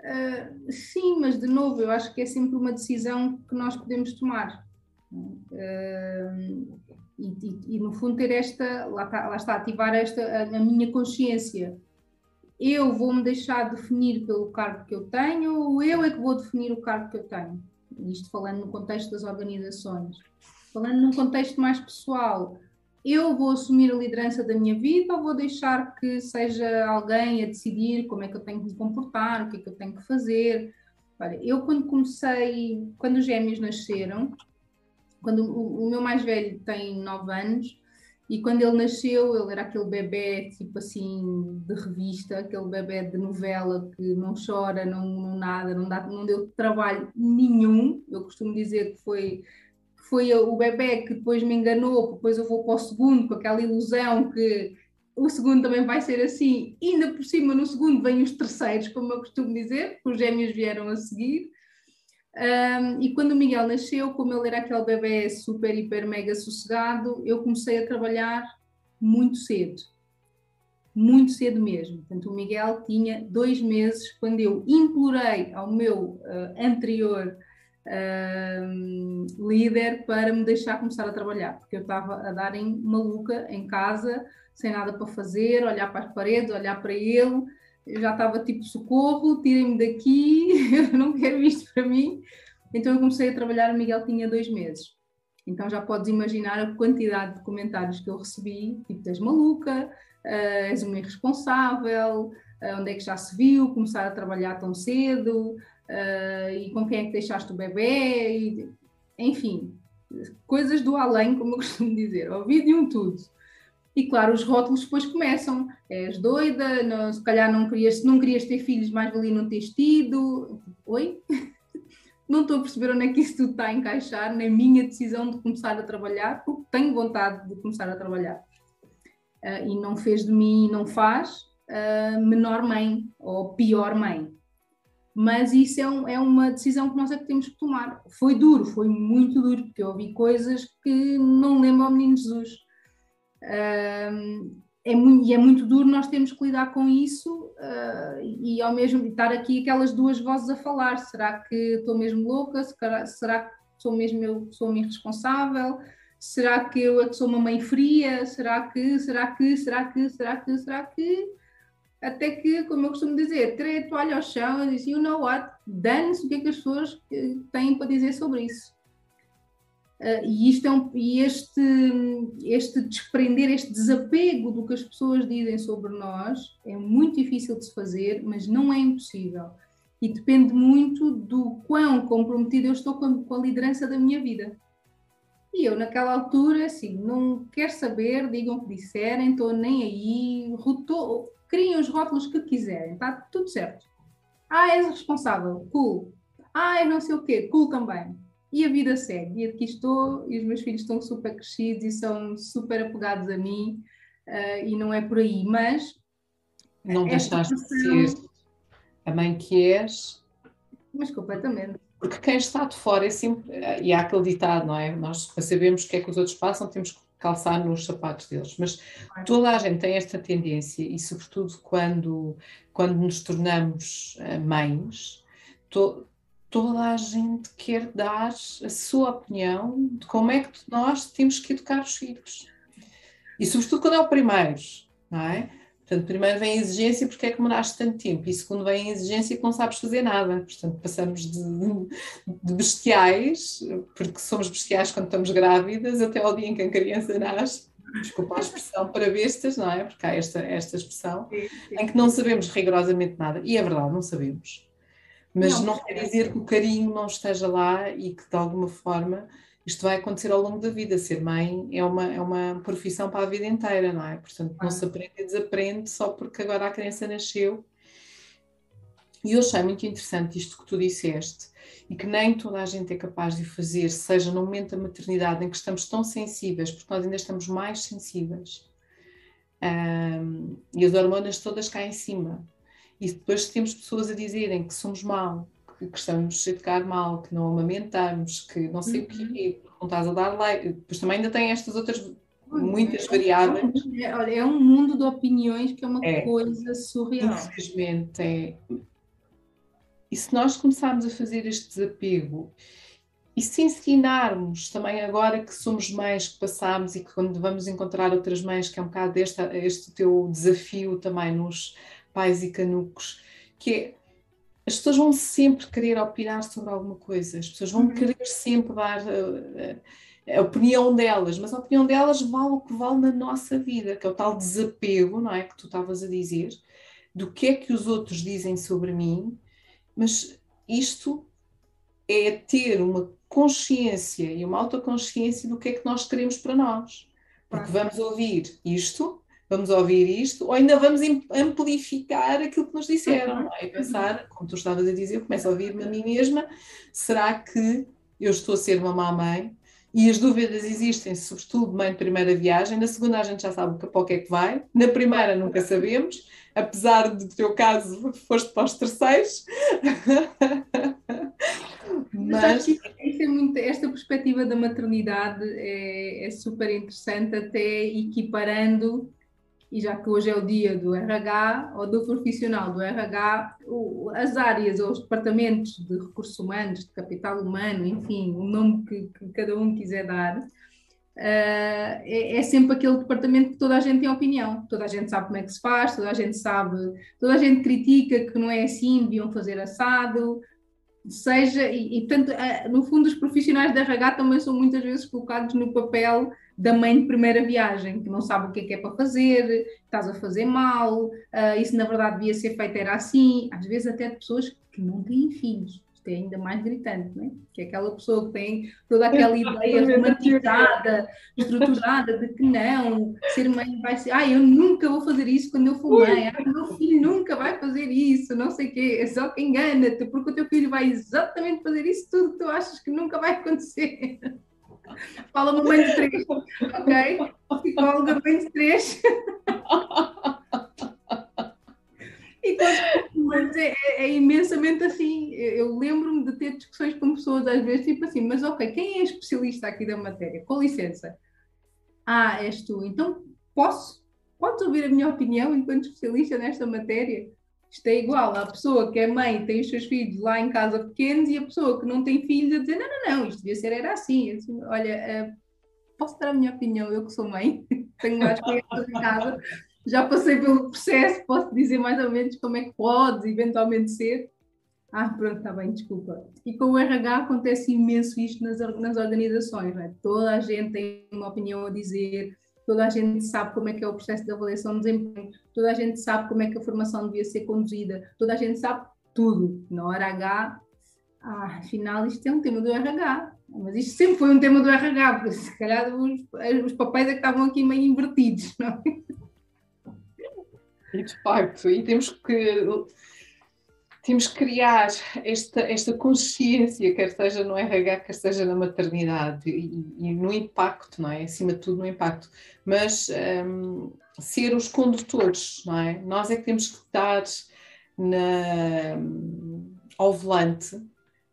Uh, sim, mas de novo, eu acho que é sempre uma decisão que nós podemos tomar. Uh, e, e, e, no fundo ter esta, lá está, lá está ativar esta, a, a minha consciência eu vou me deixar definir pelo cargo que eu tenho ou eu é que vou definir o cargo que eu tenho? Isto falando no contexto das organizações. Falando num contexto mais pessoal, eu vou assumir a liderança da minha vida ou vou deixar que seja alguém a decidir como é que eu tenho que me comportar, o que é que eu tenho que fazer? Olha, eu quando comecei, quando os gêmeos nasceram, quando o, o meu mais velho tem 9 anos, e quando ele nasceu, ele era aquele bebê, tipo assim, de revista, aquele bebê de novela que não chora, não, não nada, não, dá, não deu trabalho nenhum. Eu costumo dizer que foi, foi o bebê que depois me enganou, depois eu vou para o segundo, com aquela ilusão que o segundo também vai ser assim. E ainda por cima, no segundo, vêm os terceiros, como eu costumo dizer, os gêmeos vieram a seguir. Um, e quando o Miguel nasceu, como ele era aquele bebê super, hiper, mega sossegado, eu comecei a trabalhar muito cedo. Muito cedo mesmo. Portanto, o Miguel tinha dois meses quando eu implorei ao meu uh, anterior líder para me deixar começar a trabalhar, porque eu estava a dar em maluca em casa, sem nada para fazer, olhar para as paredes, olhar para ele eu já estava tipo, socorro, tirem-me daqui, eu não quero isto para mim. Então eu comecei a trabalhar, o Miguel tinha dois meses. Então já podes imaginar a quantidade de comentários que eu recebi, tipo, tens maluca, uh, és uma irresponsável, uh, onde é que já se viu, começar a trabalhar tão cedo, uh, e com quem é que deixaste o bebê, e, enfim, coisas do além, como eu costumo dizer, ouvi de um tudo. E claro, os rótulos depois começam. És doida, não, se calhar não querias, não querias ter filhos, mais valia não teres tido. Oi? não estou a perceber onde é que isso tudo está a encaixar na minha decisão de começar a trabalhar, porque tenho vontade de começar a trabalhar. uh, e não fez de mim, não faz, uh, menor mãe ou pior mãe. Mas isso é, um, é, uma decisão que nós é que temos que tomar. Foi duro, foi muito duro, porque eu ouvi coisas que não lembro ao menino Jesus. É muito, e é muito duro nós temos que lidar com isso uh, e ao mesmo estar aqui aquelas duas vozes a falar. Será que estou mesmo louca? Será que sou mesmo eu sou uma irresponsável? Será que eu é sou uma mãe fria? Será que, será que, será que, será que, será que? Até que, como eu costumo dizer, tirei a toalha ao chão e disse, you know what? Dane-se o que é que as pessoas eh, têm para dizer sobre isso. Uh, e, isto é um, e este, este desprender, este desapego do que as pessoas dizem sobre nós é muito difícil de se fazer, mas não é impossível. E depende muito do quão comprometido eu estou com a, com a liderança da minha vida. E eu, naquela altura, assim, não quero saber, digam o que disserem, estou nem aí, rotou, criem os rótulos que quiserem, está tudo certo. Ah, és responsável, cool. Ah, é não sei o quê, cool também e a vida segue. E aqui estou, e os meus filhos estão super crescidos e são super apegados a mim, uh, e não é por aí, mas. Não deixaste de ser a mãe que és. Mas completamente. Porque quem está de fora é sempre. E há aquele ditado, não é? Nós, para sabermos o que é que os outros passam, temos que calçar nos sapatos deles. Mas toda a gente tem esta tendência, e sobretudo quando, quando nos tornamos eh, mães, to, toda a gente quer dar a sua opinião de como é que nós temos que educar os filhos. E sobretudo quando é o primeiro, não é? Portanto, primeiro vem a exigência porque é que demoraste tanto tempo, e segundo vem a exigência que não sabes fazer nada. Portanto, passamos de, de, bestiais, porque somos bestiais quando estamos grávidas, até ao dia em que a criança nasce, desculpa a expressão, para bestas, não é? Porque há esta, esta expressão, em que não sabemos rigorosamente nada. E é verdade, não sabemos. Mas não, não quer dizer que o carinho não esteja lá e que de alguma forma isto vai acontecer ao longo da vida. Ser mãe é uma, é uma profissão para a vida inteira, não é? Portanto, não se aprende e desaprende só porque agora a criança nasceu. E eu achei muito interessante isto que tu disseste e que nem toda a gente é capaz de fazer, seja no momento da maternidade em que estamos tão sensíveis, porque nós ainda estamos mais sensíveis. Um, e as hormonas todas cá em cima. E depois temos pessoas a dizerem que somos mal, que, que estamos a educar mal, que não amamentamos, que não sei o quê, não estás a dar leite. Depois também ainda tem estas outras muitas variáveis. É, olha, é um mundo de opiniões que é uma é, coisa surreal. Infelizmente é. E se nós começarmos a fazer este desapego e se ensinarmos também agora que somos mães que passamos e que quando vamos encontrar outras mães, que é um bocado este, este teu desafio também nos pais e canucos, que é as pessoas vão sempre querer opinar sobre alguma coisa, as pessoas vão uhum. querer sempre dar a, a, opinião delas, mas a opinião delas vale o que vale na nossa vida, que é o tal desapego, não é? Que tu estavas a dizer, do que é que os outros dizem sobre mim, mas isto é ter uma consciência e uma autoconsciência do que é que nós queremos para nós. Porque vamos ouvir isto vamos ouvir isto, ou ainda vamos amplificar aquilo que nos disseram, não é? E pensar, como tu estavas a dizer, eu começo a ouvir-me a mim mesma, será que eu estou a ser uma má mãe? E as dúvidas existem, sobretudo mãe de primeira viagem, na segunda a gente já sabe para o que é que vai, na primeira nunca sabemos, apesar do teu caso foste para os terceiros. Mas é muito, esta perspectiva da maternidade é, é super interessante, até equiparando e já que hoje é o dia do RH ou do profissional do RH, as áreas ou os departamentos de recursos humanos, de capital humano, enfim, o nome que, que cada um quiser dar, uh, é, é, sempre aquele departamento que toda a gente tem opinião, toda a gente sabe como é que se faz, toda a gente sabe, toda a gente critica que não é assim, deviam fazer assado, seja, e, e portanto, uh, no fundo, os profissionais de RH também são muitas vezes colocados no papel da mãe de primeira viagem, que não sabe o que é que é para fazer, estás a fazer mal, uh, isso na verdade devia ser feito, era assim, às vezes até de pessoas que não têm filhos, isto é ainda mais gritante, não é? que é aquela pessoa que tem toda aquela ideia romantizada, estruturada de que não, ser mãe vai ser, ah, eu nunca vou fazer isso quando eu for mãe, ah, meu filho nunca vai fazer isso, não sei o quê, é só que engana-te, porque o teu filho vai exatamente fazer isso tudo que tu achas que nunca vai acontecer. Fala uma mãe de três, ok? Psicóloga mãe de três. Mas é, é, é, imensamente assim. Eu lembro-me de ter discussões com pessoas às vezes, tipo assim, mas ok, quem é especialista aqui da matéria? Com licença. Ah, és tu. Então posso? Podes ouvir a minha opinião enquanto especialista nesta matéria? Isto é igual à pessoa que é mãe tem os seus filhos lá em casa pequenos e a pessoa que não tem filhos a dizer: não, não, não, isto devia ser era assim. assim olha, uh, posso dar a minha opinião, eu que sou mãe, tenho mais crianças em casa, já passei pelo processo, posso dizer mais ou menos como é que pode eventualmente ser. Ah, pronto, está bem, desculpa. E com o RH acontece imenso isto nas, nas organizações, é? Toda a gente tem uma opinião a dizer, toda a gente sabe como é que é o processo de avaliação de desempenho, toda a gente sabe como é que a formação devia ser conduzida, toda a gente sabe tudo. Na hora H, ah, afinal isto é um tema do RH, mas isto sempre foi um tema do RH, porque se calhar os, os papéis é que estavam aqui meio invertidos, não é? E de facto, e temos que temos que criar esta, esta consciência, quer seja no RH, quer seja na maternidade, e, e no impacto, não é? Acima de tudo, no impacto. Mas um, ser os condutores, não é? Nós é que temos que estar na, ao volante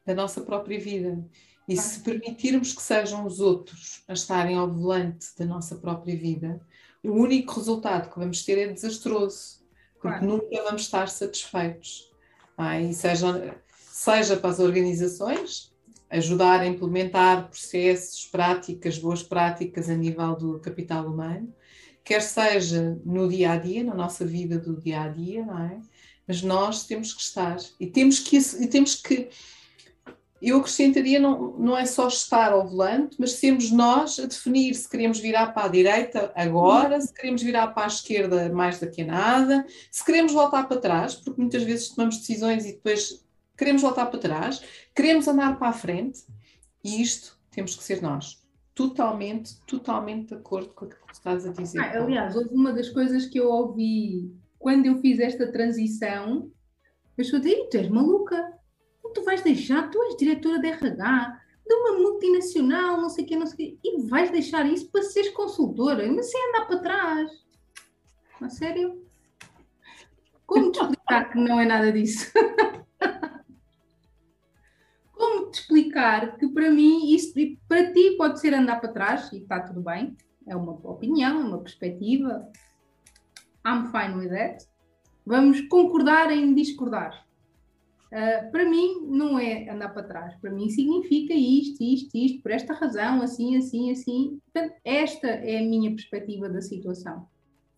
da nossa própria vida. E se permitirmos que sejam os outros a estarem ao volante da nossa própria vida, o único resultado que vamos ter é desastroso, porque claro. nunca vamos estar satisfeitos. Ah, e seja, seja para as organizações, ajudar a implementar processos, práticas, boas práticas a nível do capital humano, quer seja no dia a dia, na nossa vida do dia a dia, não é? Mas nós temos que estar e temos que, e temos que eu acrescentaria, não, não é só estar ao volante, mas sermos nós a definir se queremos virar para a direita agora, se queremos virar para a esquerda mais daqui a nada, se queremos voltar para trás, porque muitas vezes tomamos decisões e depois queremos voltar para trás, queremos andar para a frente, e isto temos que ser nós. Totalmente, totalmente de acordo com aquilo que estás a dizer. Ah, aliás, houve uma das coisas que eu ouvi quando eu fiz esta transição, eu a dizer, tu és maluca, tu vais deixar, tu és diretora de RH de uma multinacional, não sei o quê, não sei quê, e vais deixar isso para seres consultora, mas sem andar para trás. A sério? Como te explicar que não é nada disso? Como te explicar que para mim isso para ti pode ser andar para trás e está tudo bem, é uma opinião, é uma perspectiva. I'm fine with that. Vamos concordar em discordar. Uh, para mim, não é andar para trás. Para mim, significa isto, isto, isto, por esta razão, assim, assim, assim. Portanto, esta é a minha perspectiva da situação.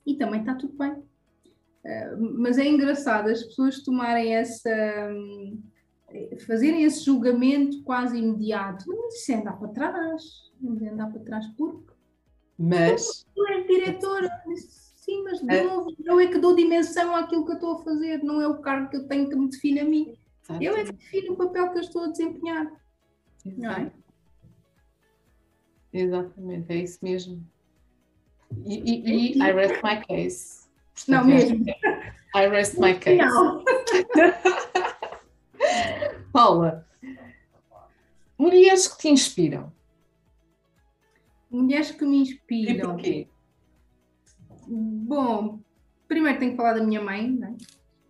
E também está tudo bem. Uh, mas é engraçado as pessoas tomarem essa. Um, fazerem esse julgamento quase imediato. Mas isso é andar para trás. Mas é andar para trás porque. Mas. Tu és diretora. Sim, mas de novo, eu é que dou dimensão àquilo que eu estou a fazer, não é o cargo que eu tenho que me define a mim. Eu é que defino o papel que eu estou a desempenhar. Não é? Exatamente, é isso mesmo. E, e, e I rest my case. Não mesmo. I rest my case. Não. Paula, mulheres que te inspiram. Mulheres que me inspiram. E porquê? Bom, primeiro tenho que falar da minha mãe, né?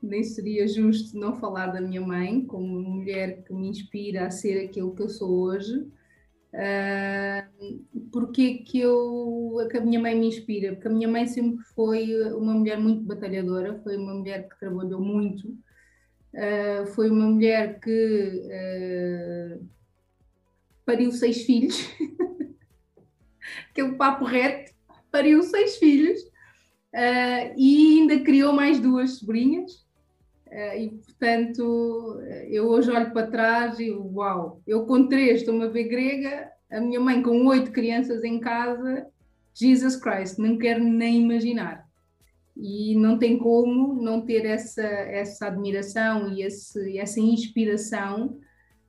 Nem seria justo não falar da minha mãe como mulher que me inspira a ser aquilo que eu sou hoje. Uh, porque que eu que a minha mãe me inspira? Porque a minha mãe sempre foi uma mulher muito batalhadora, foi uma mulher que trabalhou muito, uh, foi uma mulher que uh, pariu seis filhos, aquele papo reto, pariu seis filhos e ainda criou mais duas sobrinhas. Uh, e portanto, eu hoje olho para trás e uau, eu com três estou-me a ver grega, a minha mãe com oito crianças em casa, Jesus Christ, não quero nem imaginar. E não tem como não ter essa, essa admiração e esse, essa inspiração.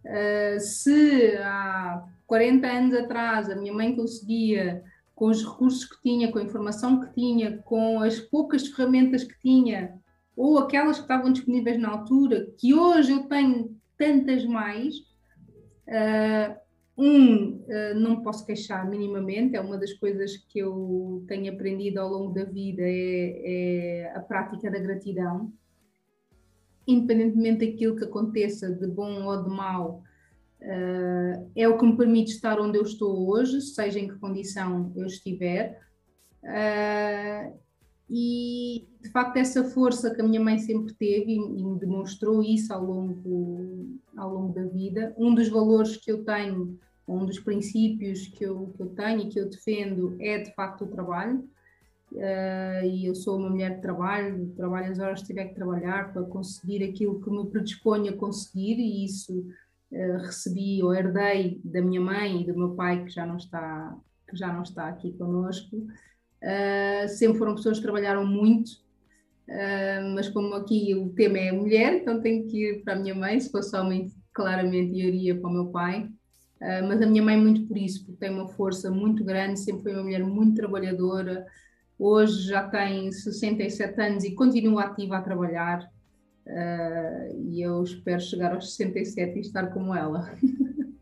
Uh, se há 40 anos atrás a minha mãe conseguia, com os recursos que tinha, com a informação que tinha, com as poucas ferramentas que tinha, ou aquelas que estavam disponíveis na altura, que hoje eu tenho tantas mais, uh, um, uh, não posso queixar minimamente, é uma das coisas que eu tenho aprendido ao longo da vida, é, é a prática da gratidão. Independentemente daquilo que aconteça, de bom ou de mau, uh, é o que me permite estar onde eu estou hoje, seja em que condição eu estiver. E de facto essa força que a minha mãe sempre teve e, me demonstrou isso ao longo, ao longo da vida. Um dos valores que eu tenho um dos princípios que eu, que eu tenho e que eu defendo é de facto o trabalho. Uh, e eu sou uma mulher de trabalho, trabalho as horas que tiver que trabalhar para conseguir aquilo que me predisponho a conseguir, e isso uh, recebi ou herdei da minha mãe e do meu pai, que já não está, que já não está aqui connosco. Uh, sempre foram pessoas que trabalharam muito, mas como aqui o tema é mulher, então tenho que ir para a minha mãe, se fosse homem, claramente iria para o meu pai. Uh, mas a minha mãe muito por isso, porque tem uma força muito grande, sempre foi uma mulher muito trabalhadora, hoje já tem 67 anos e continua ativa a trabalhar, uh, e eu espero chegar aos 67 e estar como ela.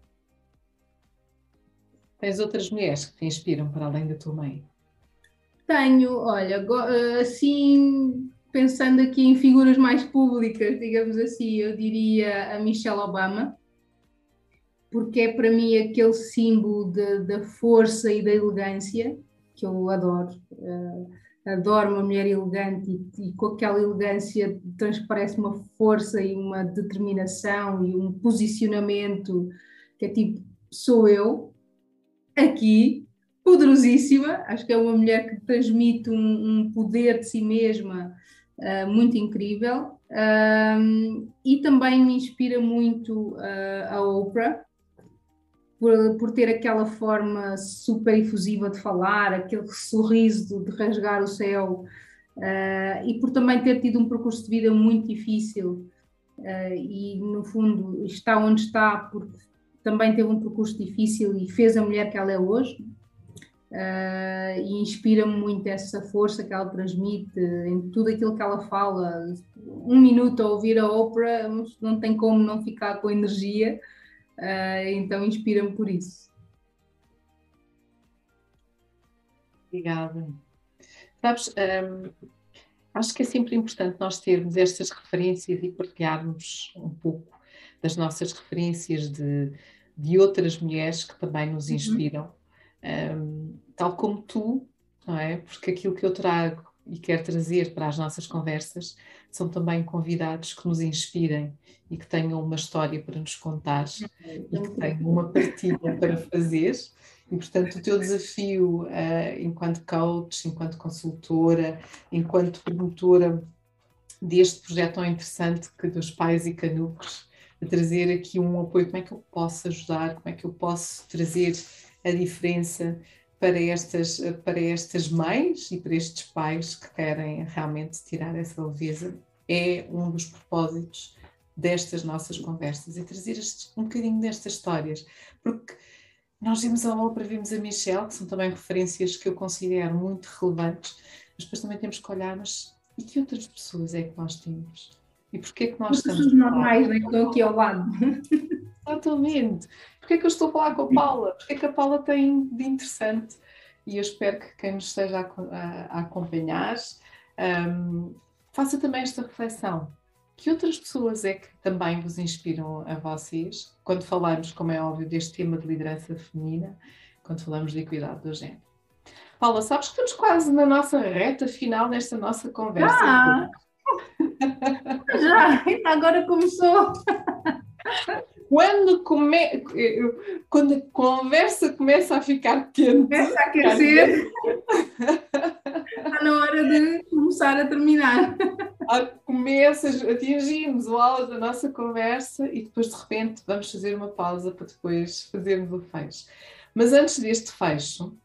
Tens outras mulheres que te inspiram para além da tua mãe? Tenho, olha, assim, pensando aqui em figuras mais públicas, digamos assim, eu diria a Michelle Obama, porque é para mim aquele símbolo da força e da elegância que eu adoro. Uh, adoro uma mulher elegante e, e, com aquela elegância transparece uma força e uma determinação e um posicionamento que é tipo, sou eu, aqui, poderosíssima. Acho que é uma mulher que transmite um, um poder de si mesma uh, muito incrível. E também me inspira muito uh, a Oprah, por, por ter aquela forma super efusiva de falar, aquele sorriso de, de rasgar o céu, uh, e por também ter tido um percurso de vida muito difícil e, no fundo, está onde está porque também teve um percurso difícil e fez a mulher que ela é hoje. Uh, e inspira-me muito essa força que ela transmite em tudo aquilo que ela fala. Um minuto a ouvir a ópera não tem como não ficar com energia Uh, então inspira-me por isso. Obrigada. Sabes, um, acho que é sempre importante nós termos estas referências e partilharmos um pouco das nossas referências de, de outras mulheres que também nos uhum. inspiram, uhum. Um, tal como tu, não é? Porque aquilo que eu trago e quero trazer para as nossas conversas são também convidados que nos inspirem e que tenham uma história para nos contar e que tenham uma partilha para fazer. E, portanto, o teu desafio uh, enquanto coach, enquanto consultora, enquanto promotora deste projeto tão interessante que dos pais e canucos, a trazer aqui um apoio, como é que eu posso ajudar, como é que eu posso trazer a diferença para estas, para estas mães e para estes pais que querem realmente tirar essa leveza. É um dos propósitos destas nossas conversas e trazer este, um bocadinho destas histórias, porque nós vimos a Oprah, vimos a Michelle, que são também referências que eu considero muito relevantes, mas depois também temos que olhar, mas e que outras pessoas é que nós temos? E porquê é que nós estamos... Pessoas normais, né, que estão aqui ao lado. Exatamente. Porquê é que eu estou a falar com a Paula? Porquê é que a Paula tem de interessante? E eu espero que quem nos esteja a, a, a acompanhar um, faça também esta reflexão. Que outras pessoas é que também vos inspiram a vocês quando falamos, como é óbvio, deste tema de liderança feminina, quando falamos de equidade do género? Paula, sabes que estamos quase na nossa reta final desta nossa conversa. Ah, já, agora começou. quando, come... quando a conversa começa a ficar quente. Começa a aquecer. Está na hora de começar a terminar. Começas, atingimos o auge da nossa conversa e depois de repente vamos fazer uma pausa para depois fazermos o fecho. Mas antes deste fecho,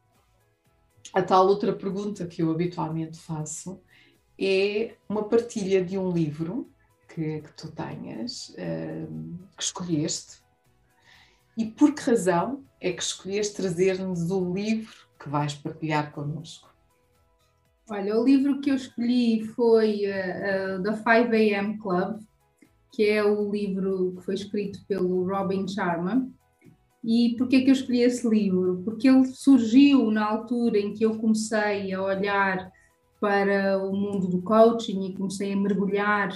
a tal outra pergunta que eu habitualmente faço é uma partilha de um livro que, que tu tenhas, uh, que escolheste, e por que razão é que escolheste trazer-nos o livro que vais partilhar connosco? Olha, o livro que eu escolhi foi uh, uh, The 5 AM Club, que é o livro que foi escrito pelo Robin Sharma. E porquê que eu escolhi esse livro? Porque ele surgiu na altura em que eu comecei a olhar para o mundo do coaching e comecei a mergulhar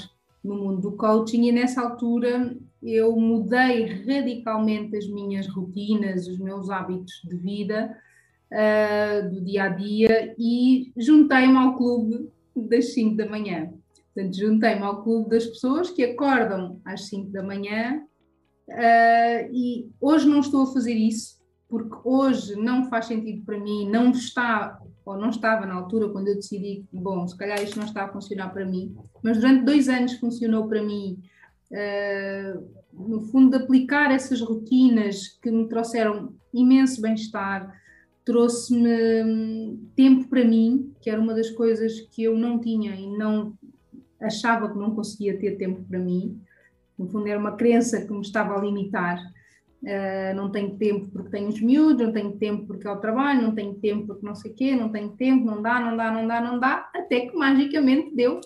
no mundo do coaching e nessa altura eu mudei radicalmente as minhas rotinas, os meus hábitos de vida uh, do dia a dia e juntei-me ao clube das 5 da manhã. Portanto, juntei-me ao clube das pessoas que acordam às 5 da manhã uh, e hoje não estou a fazer isso porque hoje não faz sentido para mim, não está ou não estava na altura quando eu decidi, bom, se calhar isto não está a funcionar para mim, mas durante dois anos funcionou para mim, uh, no fundo, de aplicar essas rotinas que me trouxeram imenso bem-estar, trouxe-me hum, tempo para mim, que era uma das coisas que eu não tinha e não achava que não conseguia ter tempo para mim. No fundo, era uma crença que me estava a limitar. Uh, não tenho tempo porque tenho os miúdos, não tenho tempo porque é o trabalho, não tenho tempo porque não sei o quê, não tenho tempo, não dá, não dá, não dá, não dá, até que magicamente deu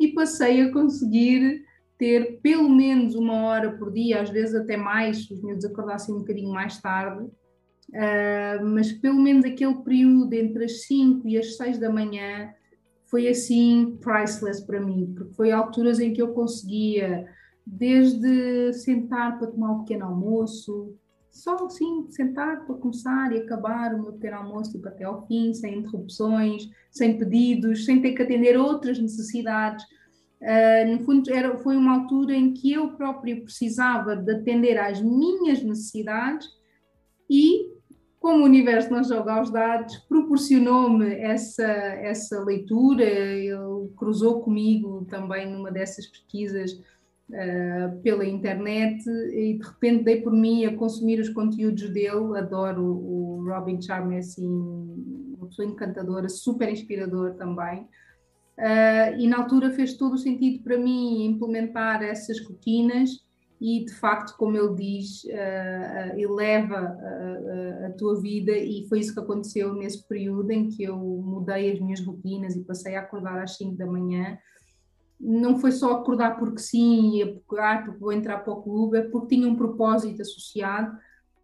e passei a conseguir ter pelo menos uma hora por dia, às vezes até mais, se os miúdos acordassem um bocadinho mais tarde, uh, mas pelo menos aquele período entre as 5 e as 6 da manhã foi assim priceless para mim, porque foi alturas em que eu conseguia desde sentar para tomar um pequeno almoço, só assim, sentar para começar e acabar o meu pequeno almoço tipo, até ao fim, sem interrupções, sem pedidos, sem ter que atender outras necessidades. Uh, no fundo, era, foi uma altura em que eu própria precisava de atender às minhas necessidades e, como o universo não joga aos dados, proporcionou-me essa, essa leitura, ele cruzou comigo também numa dessas pesquisas uh, pela internet e de repente dei por mim a consumir os conteúdos dele. Adoro o, Robin Charme, é assim, uma pessoa encantadora, super inspirador também. Uh, e na altura fez todo o sentido para mim implementar essas rotinas e de facto, como ele diz, uh, eleva a, a, tua vida e foi isso que aconteceu nesse período em que eu mudei as minhas rotinas e passei a acordar às 5 da manhã não foi só acordar porque sim, e ah, porque vou entrar para o clube, é porque tinha um propósito associado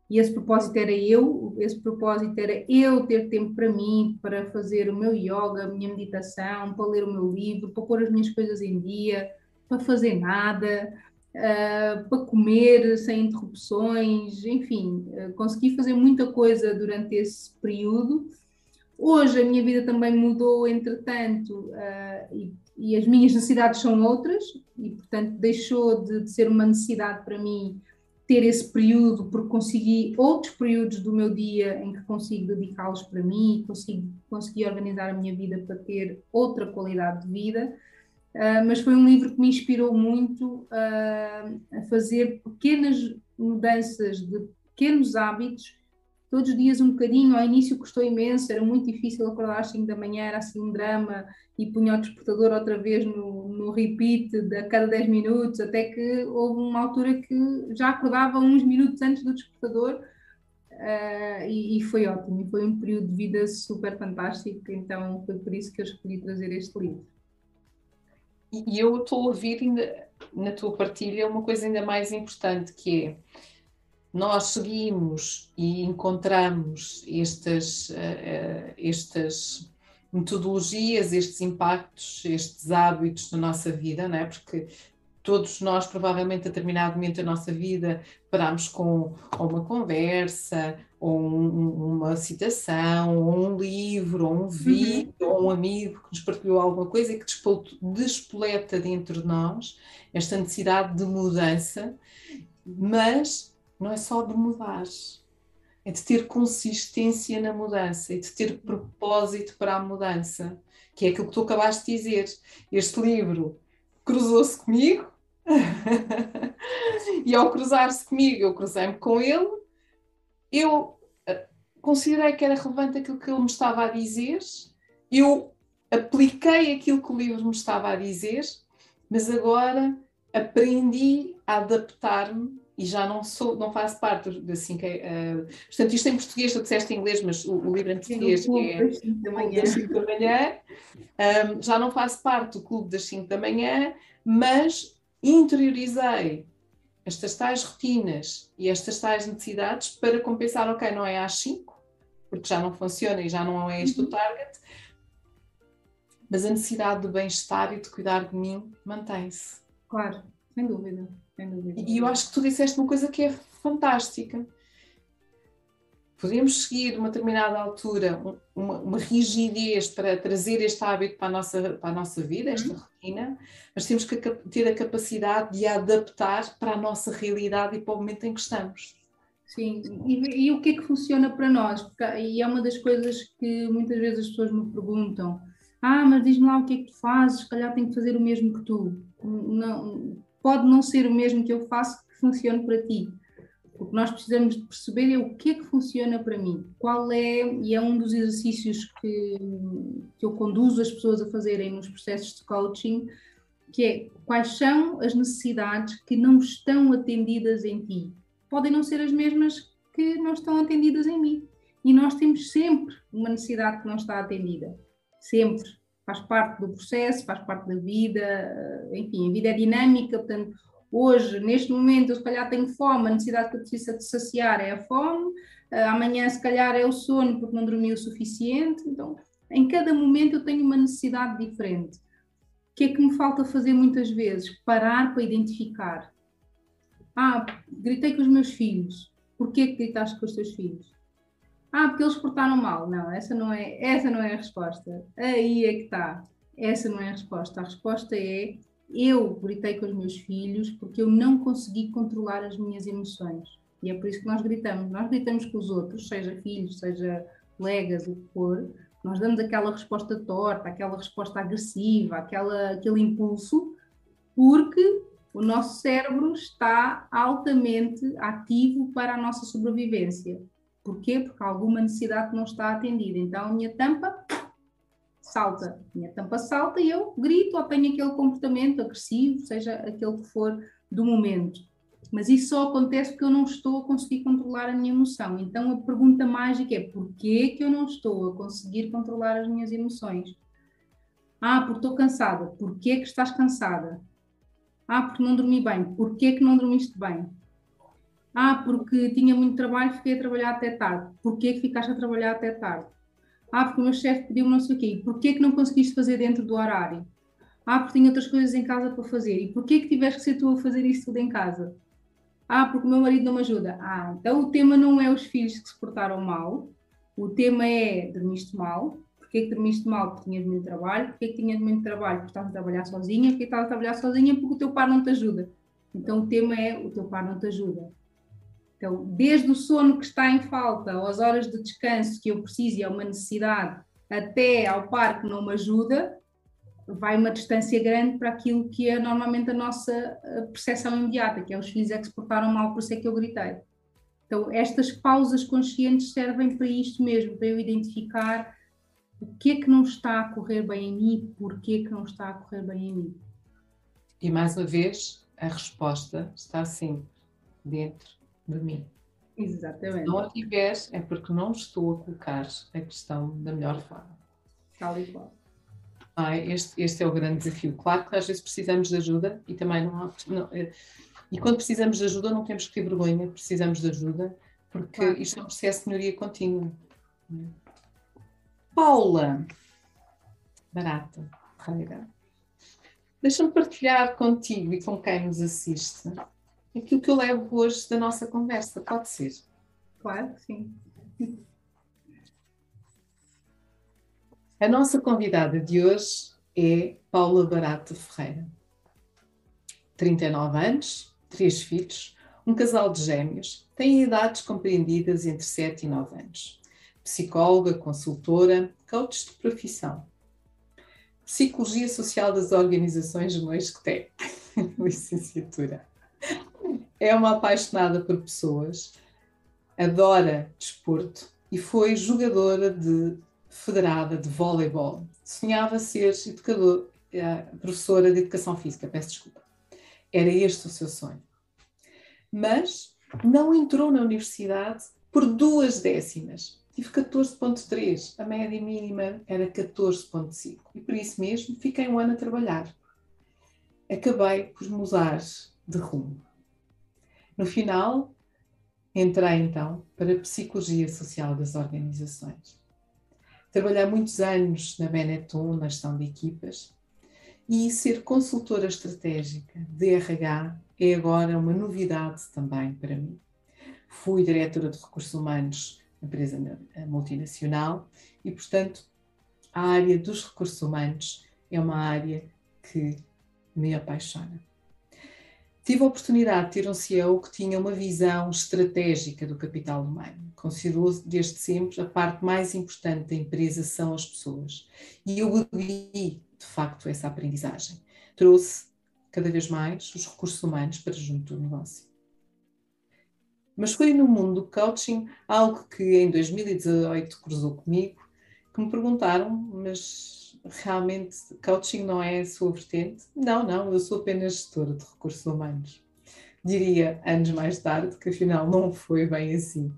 e esse propósito era eu, esse propósito era eu ter tempo para mim, para fazer o meu yoga, a minha meditação, para ler o meu livro, para pôr as minhas coisas em dia, para fazer nada, uh, para comer sem interrupções, enfim, uh, consegui fazer muita coisa durante esse período. Hoje a minha vida também mudou, entretanto, uh, e e as minhas necessidades são outras, e portanto deixou de, de, ser uma necessidade para mim ter esse período, porque consegui outros períodos do meu dia em que consigo dedicá-los para mim, consigo, consegui organizar a minha vida para ter outra qualidade de vida. Uh, mas foi um livro que me inspirou muito uh, a fazer pequenas mudanças de pequenos hábitos todos os dias um bocadinho, ao início custou imenso, era muito difícil acordar às 5 da manhã, era assim um drama, e punha o despertador outra vez no, no repeat de a cada 10 minutos, até que houve uma altura que já acordava uns minutos antes do despertador, uh, e, e, foi ótimo, foi um período de vida super fantástico, então foi por isso que eu escolhi trazer este livro. E eu estou a ouvir na tua partilha uma coisa ainda mais importante, que é nós seguimos e encontramos estas, uh, estas metodologias, estes impactos, estes hábitos na nossa vida, não é? Porque todos nós, provavelmente, a determinado momento da nossa vida, paramos com uma conversa, ou um, uma citação, ou um livro, ou um uhum. vídeo, uhum. ou um amigo que nos partilhou alguma coisa e que despoleta dentro de nós esta necessidade de mudança, mas não é só de mudar, é de ter consistência na mudança e de ter propósito para a mudança, que é aquilo que tu acabaste de dizer. Este livro cruzou-se comigo e ao cruzar-se comigo, eu cruzei-me com ele, eu eh, considerei que era relevante aquilo que ele me estava a dizer, eu apliquei aquilo que o livro me estava a dizer, mas agora aprendi a adaptar-me e já não sou, não faço parte assim que uh, portanto isto em português, tu disseste em inglês, mas o, o livro em português Sim, é das 5 da manhã, das 5 da manhã. Um, já não faço parte do clube das 5 da manhã, mas interiorizei estas tais rotinas e estas tais necessidades para compensar, ok, não é às 5, porque já não funciona e já não é este o uhum. target, mas a necessidade do bem-estar e de cuidar de mim mantém-se. Claro, sem dúvida, sem dúvida. E eu acho que tu disseste uma coisa que é fantástica. Podemos seguir uma determinada altura uma, uma, rigidez para trazer este hábito para a nossa, para a nossa vida, esta uhum. rotina, mas temos que ter a capacidade de adaptar para a nossa realidade e para o momento em que estamos. Sim, e, e o que é que funciona para nós? Porque, e é uma das coisas que muitas vezes as pessoas me perguntam: ah, mas diz-me lá o que é que tu fazes, se calhar tenho que fazer o mesmo que tu. Não, pode não ser o mesmo que eu faço que funcione para ti. O que nós precisamos de perceber é o que é que funciona para mim, qual é, e é um dos exercícios que, que eu conduzo as pessoas a fazerem nos processos de coaching, que é quais são as necessidades que não estão atendidas em ti. Podem não ser as mesmas que não estão atendidas em mim. E nós temos sempre uma necessidade que não está atendida. Sempre. Faz parte do processo, faz parte da vida, enfim, a vida é dinâmica, portanto, Hoje, neste momento, eu se calhar tenho fome, a necessidade que eu preciso de saciar é a fome, uh, amanhã, se calhar, é o sono porque não dormi o suficiente. Então, em cada momento, eu tenho uma necessidade diferente. O que é que me falta fazer muitas vezes? Parar para identificar. Ah, gritei com os meus filhos. Porquê que gritaste com os teus filhos? Ah, porque eles portaram mal. Não, essa não é, essa não é a resposta. Aí é que está. Essa não é a resposta. A resposta é eu gritei com os meus filhos porque eu não consegui controlar as minhas emoções. E é por isso que nós gritamos. Nós gritamos com os outros, seja filhos, seja colegas, o que for. Nós damos aquela resposta torta, aquela resposta agressiva, aquela, aquele impulso, porque o nosso cérebro está altamente ativo para a nossa sobrevivência. Porquê? Porque alguma necessidade não está atendida. Então a minha tampa salta, minha tampa salta e eu grito tenho aquele comportamento agressivo, seja aquele que for do momento. Mas isso só acontece porque eu não estou a conseguir controlar a minha emoção. Então a pergunta mágica é: porquê que eu não estou a conseguir controlar as minhas emoções? Ah, porque estou cansada. Porquê que estás cansada? Ah, porque não dormi bem. Porquê que não dormiste bem? Ah, porque tinha muito trabalho, fiquei a trabalhar até tarde. Porquê que ficaste a trabalhar até tarde? Ah, porque o meu chefe pediu não sei o quê. Porquê que não conseguiste fazer dentro do horário? Ah, porque tinha outras coisas em casa para fazer. E porquê que tiveste que ser tu a fazer isso tudo em casa? Ah, porque o meu marido não me ajuda. Ah, então o tema não é os filhos que se portaram mal. O tema é dormiste mal. Porquê que dormiste mal? Porque tinhas muito trabalho. Porquê que tinhas muito trabalho? Porque estavas a trabalhar sozinha. Porquê que estavas a trabalhar sozinha? Porque o teu pai não te ajuda. Então o tema é o teu pai não te ajuda. Então, desde o sono que está em falta, às horas de descanso que eu preciso e é uma necessidade, até ao par que não me ajuda, vai uma distância grande para aquilo que é normalmente a nossa percepção imediata, que é os filhos é que se portaram mal, por isso é que eu gritei. Então, estas pausas conscientes servem para isto mesmo, para eu identificar o que é que não está a correr bem em mim, porquê que não está a correr bem em mim. E mais uma vez, a resposta está sempre dentro de mim. Exatamente. Se não a tiver, é porque não estou a colocar a questão da melhor forma. Tal e qual. Ah, este, este é o grande desafio. Claro que às vezes precisamos de ajuda e também não há. Não, é, e quando precisamos de ajuda, não temos que ter vergonha, precisamos de ajuda, porque claro. isto é um processo de melhoria contínua. Paula, barata, Ferreira, deixa-me partilhar contigo e com quem nos assiste aquilo que eu levo hoje da nossa conversa, pode ser? Claro que sim. A nossa convidada de hoje é Paula Barato Ferreira. 39 anos, três filhos, um casal de gêmeos, tem idades compreendidas entre 7 e 9 anos. Psicóloga, consultora, coach de profissão. Psicologia Social das Organizações tem licenciatura é uma apaixonada por pessoas, adora desporto e foi jogadora de federada de voleibol. Sonhava ser educador, eh, professora de educação física, peço desculpa. Era este o seu sonho. Mas não entrou na universidade por duas décimas. Tive 14.3, a média mínima era 14.5 e por isso mesmo fiquei um ano a trabalhar. Acabei por mudar de rumo No final, entrei então para a Psicologia Social das Organizações. Trabalhei muitos anos na Benetton, na gestão de equipas, e ser consultora estratégica de RH é agora uma novidade também para mim. Fui diretora de recursos humanos empresa multinacional e, portanto, a área dos recursos humanos é uma área que me apaixona. Tive a oportunidade de ter um CEO que tinha uma visão estratégica do capital humano. Considerou desde sempre a parte mais importante da empresa são as pessoas. E eu bebi, de facto, essa aprendizagem. Trouxe cada vez mais os recursos humanos para junto do negócio. Mas foi no mundo do coaching algo que em 2018 cruzou comigo, que me perguntaram, mas realmente coaching não é a sua vertente? Não, não, eu sou apenas gestora de recursos humanos. Diria anos mais tarde que afinal não foi bem assim.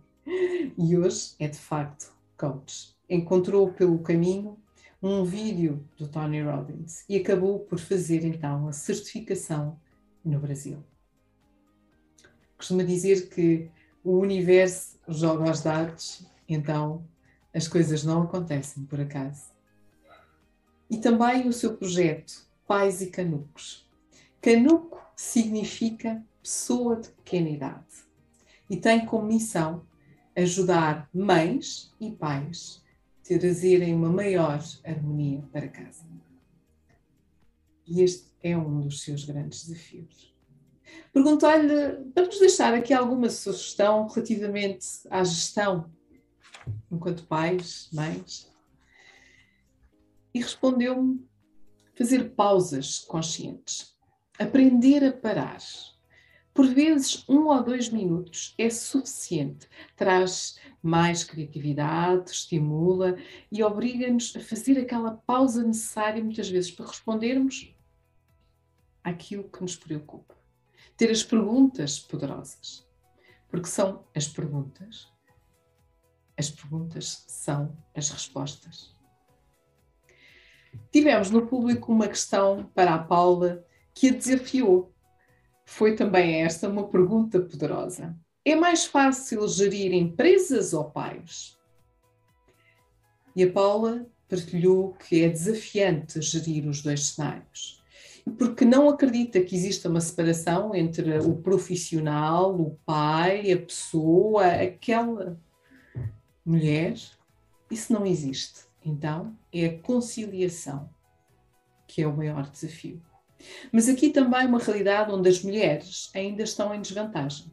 E hoje é de facto coach. Encontrou pelo caminho um vídeo do Tony Robbins e acabou por fazer então a certificação no Brasil. Costuma dizer que o universo joga os dados, então as coisas não acontecem por acaso e também o seu projeto Pais e Canucos. Canuco significa pessoa de pequena idade e tem como missão ajudar mães e pais a trazerem uma maior harmonia para casa. E este é um dos seus grandes desafios. Perguntei-lhe para nos deixar aqui alguma sugestão relativamente à gestão enquanto pais, mães, e respondeu-me fazer pausas conscientes, aprender a parar. Por vezes, um ou dois minutos é suficiente, traz mais criatividade, estimula e obriga-nos a fazer aquela pausa necessária, muitas vezes, para respondermos àquilo que nos preocupa. Ter as perguntas poderosas, porque são as perguntas, as perguntas são as respostas. Tivemos no público uma questão para a Paula que a desafiou. Foi também esta uma pergunta poderosa. É mais fácil gerir empresas ou pais? E a Paula partilhou que é desafiante gerir os dois cenários. Porque não acredita que exista uma separação entre o profissional, o pai, a pessoa, aquela mulher. Isso não existe. Então, é a conciliação que é o maior desafio. Mas aqui também uma realidade onde as mulheres ainda estão em desvantagem.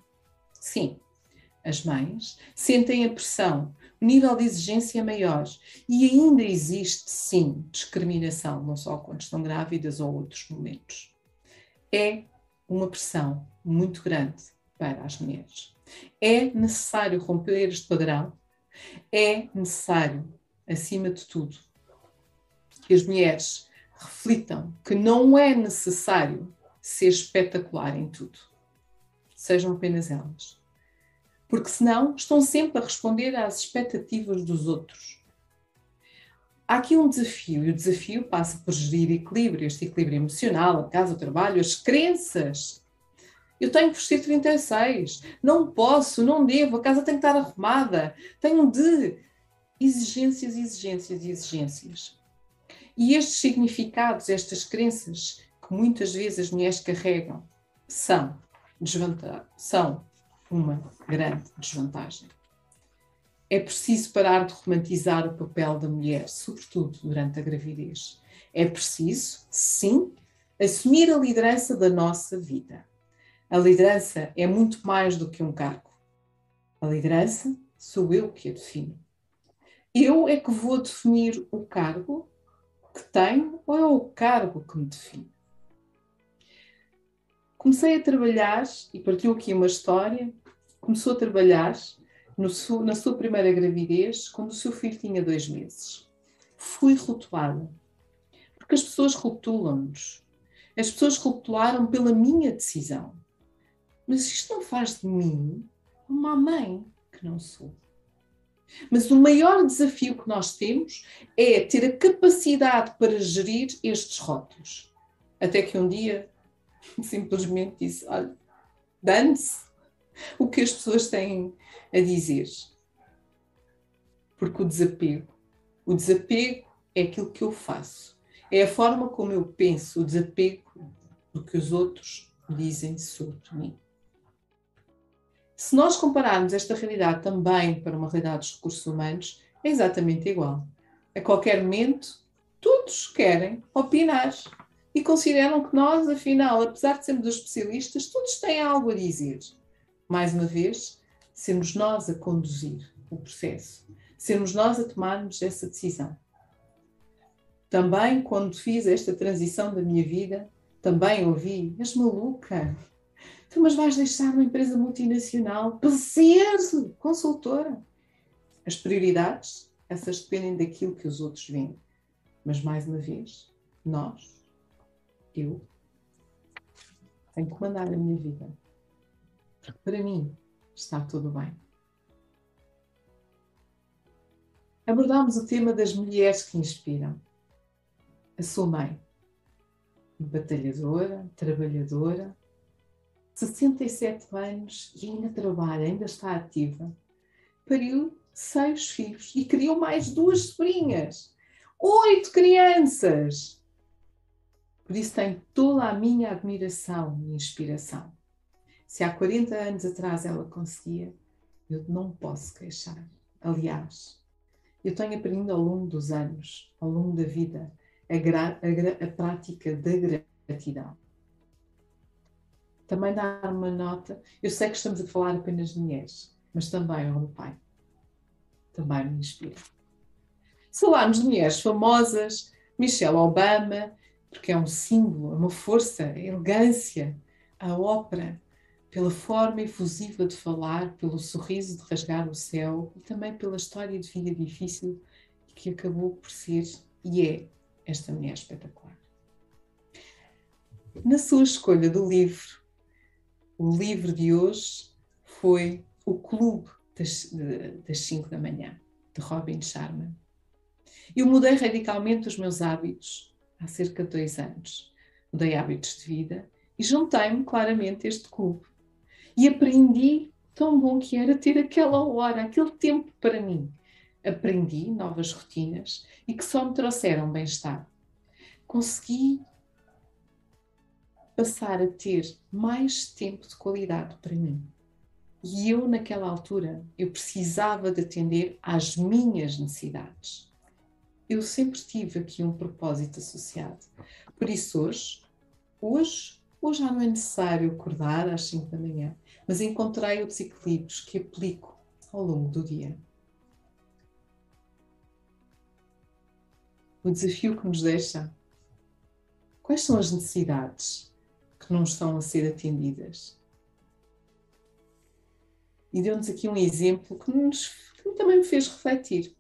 Sim, as mães sentem a pressão, o nível de exigência é maior e ainda existe, sim, discriminação, não só quando estão grávidas ou outros momentos. É uma pressão muito grande para as mulheres. É necessário romper este padrão, é necessário acima de tudo, que as mulheres reflitam que não é necessário ser espetacular em tudo. Sejam apenas elas. Porque senão estão sempre a responder às expectativas dos outros. Há aqui um desafio, e o desafio passa por gerir equilíbrio, este equilíbrio emocional, a casa, o trabalho, as crenças. Eu tenho que vestir 36, não posso, não devo, a casa tem que estar arrumada, tenho de exigências, exigências e exigências. E estes significados, estas crenças que muitas vezes as mulheres carregam, são, são uma grande desvantagem. É preciso parar de romantizar o papel da mulher, sobretudo durante a gravidez. É preciso, sim, assumir a liderança da nossa vida. A liderança é muito mais do que um cargo. A liderança sou eu que a defino eu é que vou definir o cargo que tenho ou é o cargo que me define? Comecei a trabalhar, e partilho aqui uma história, começou a trabalhar no, na sua primeira gravidez, quando o seu filho tinha dois meses. Fui rotulada. Porque as pessoas rotulam-nos. As pessoas rotularam pela minha decisão. Mas isto não faz de mim uma mãe que não sou. Mas o maior desafio que nós temos é ter a capacidade para gerir estes rótulos. Até que um dia simplesmente disse: olha, dane-se, o que as pessoas têm a dizer. Porque o desapego, o desapego é aquilo que eu faço, é a forma como eu penso, o desapego do que os outros dizem sobre mim. Se nós compararmos esta realidade também para uma realidade dos recursos humanos, é exatamente igual. A qualquer momento, todos querem opinar e consideram que nós, afinal, apesar de sermos os especialistas, todos têm algo a dizer. Mais uma vez, sermos nós a conduzir o processo, sermos nós a tomarmos essa decisão. Também, quando fiz esta transição da minha vida, também ouvi: és maluca? Tu, mas vais deixar uma empresa multinacional para ser consultora? As prioridades, essas dependem daquilo que os outros veem. Mas, mais uma vez, nós eu tenho que comandar a minha vida. Para mim está tudo bem. Abordámos o tema das mulheres que inspiram. A sua mãe, batalhadora, trabalhadora, 67 anos e ainda trabalha, ainda está ativa. Pariu seis filhos e criou mais duas sobrinhas. Oito crianças! Por isso tem toda a minha admiração e inspiração. Se há 40 anos atrás ela conseguia, eu não posso queixar. Aliás, eu tenho aprendido ao longo dos anos, ao longo da vida, a, a, a prática da gratidão. Também dar uma nota, eu sei que estamos a falar apenas de mulheres, mas também o meu pai. Também me inspira. Se falarmos de mulheres famosas, Michelle Obama, porque é um símbolo, é uma força, a elegância, a ópera, pela forma efusiva de falar, pelo sorriso de rasgar o céu e também pela história de vida difícil que acabou por ser e é esta mulher espetacular. Na sua escolha do livro, o livro de hoje foi O Clube das 5 da Manhã, de Robin Sharma. Eu mudei radicalmente os meus hábitos há cerca de dois anos. Mudei hábitos de vida e juntei-me claramente a este clube. E aprendi tão bom que era ter aquela hora, aquele tempo para mim. Aprendi novas rotinas e que só me trouxeram bem-estar. Consegui passar a ter mais tempo de qualidade para mim. E eu, naquela altura, eu precisava de atender às minhas necessidades eu sempre tive aqui um propósito associado. Por isso hoje, hoje, hoje já não é necessário acordar às 5 da manhã, mas encontrei outros equilíbrios que aplico ao longo do dia. O desafio que nos deixa. Quais são as necessidades que não estão a ser atendidas? E deu-nos aqui um exemplo que, nos, que também me fez refletir.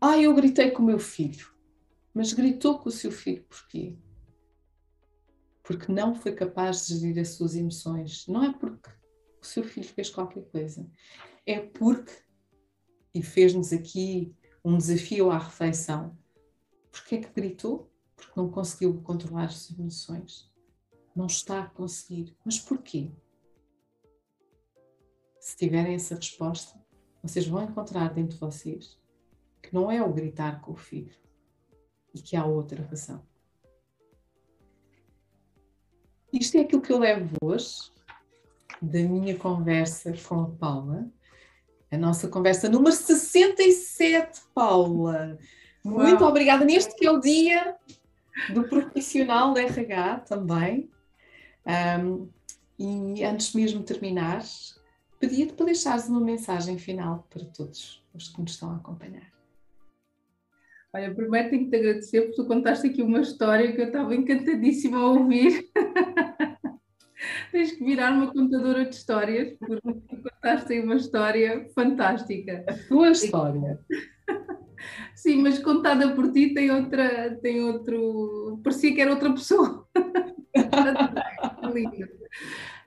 Ah, eu gritei com o meu filho. Mas gritou com o seu filho porquê? Porque não foi capaz de gerir as suas emoções. Não é porque o seu filho fez qualquer coisa. É porque, e fez-nos aqui um desafio à reflexão, porque é que gritou? Porque não conseguiu controlar as emoções. Não está a conseguir. Mas porquê? Se tiverem essa resposta, vocês vão encontrar dentro de vocês que não é o gritar com o filho e que há outra razão. Isto é aquilo que eu levo hoje da minha conversa com a Paula. A nossa conversa número 67, Paula. Muito Uau. obrigada. Neste que é o dia do profissional da RH também. Um, e antes mesmo de terminar, pedia-te para deixares uma mensagem final para todos os que nos estão a acompanhar. Olha, primeiro tenho que te agradecer porque tu contaste aqui uma história que eu estava encantadíssima a ouvir. Tens que virar uma contadora de histórias, porque contaste aí uma história fantástica. A tua história. Sim, mas contada por ti tem outra, tem outro. Parecia que era outra pessoa. Lindo.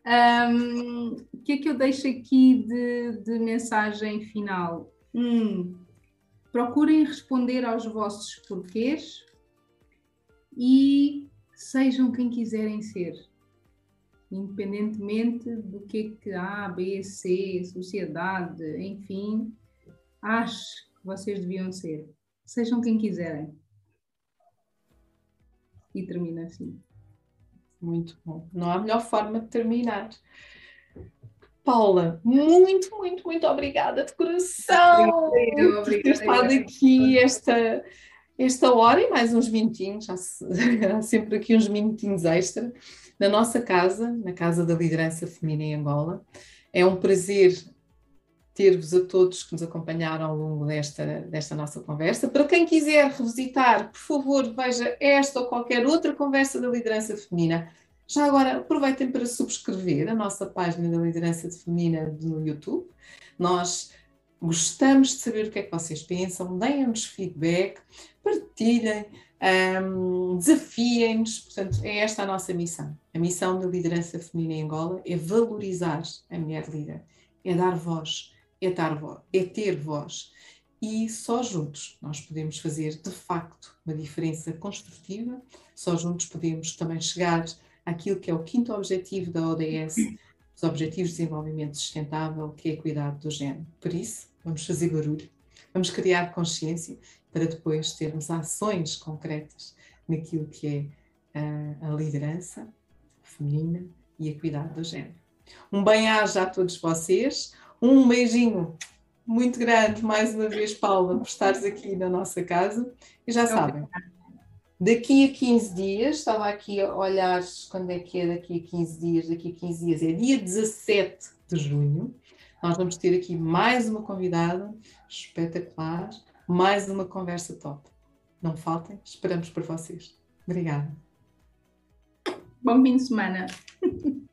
Um, o que é que eu deixo aqui de, de mensagem final? Hum, procurem responder aos vossos porquês e sejam quem quiserem ser. independentemente do que é que A, B, C, sociedade, enfim, acho vocês deviam ser. Sejam quem quiserem. E termina assim. Muito bom. Não há melhor forma de terminar. Paula, muito, muito, muito obrigada de coração obrigada, por ter estado aqui esta, esta hora e mais uns minutinhos, há sempre aqui uns minutinhos extra, na nossa casa, na Casa da Liderança Feminina em Angola. É um prazer ter-vos a todos que nos acompanharam ao longo desta, desta nossa conversa. Para quem quiser revisitar, por favor, veja esta ou qualquer outra conversa da liderança feminina já agora, aproveitem para subscrever a nossa página da Liderança Feminina no YouTube. Nós gostamos de saber o que é que vocês pensam, deem-nos feedback, partilhem, um, desafiem-nos. Portanto, é esta a nossa missão. A missão da Liderança Feminina em Angola é valorizar a mulher líder, é dar voz, é, dar voz, é ter voz. E só juntos nós podemos fazer, de facto, uma diferença construtiva, só juntos podemos também chegar aquilo que é o quinto objetivo da ODS, os Objetivos de Desenvolvimento Sustentável, que é cuidado do género. Por isso, vamos fazer barulho, vamos criar consciência para depois termos ações concretas naquilo que é a, a liderança feminina e a cuidado do género. Um bem-aja a todos vocês, um beijinho muito grande, mais uma vez, Paula, por estares aqui na nossa casa. E já sabem, Daqui a 15 dias, estava aqui a olhar quando é que é daqui a 15 dias, daqui a 15 dias é dia 17 de junho. Nós vamos ter aqui mais uma convidada espetacular, mais uma conversa top. Não faltem, esperamos por vocês. Obrigada. Bom fim de semana.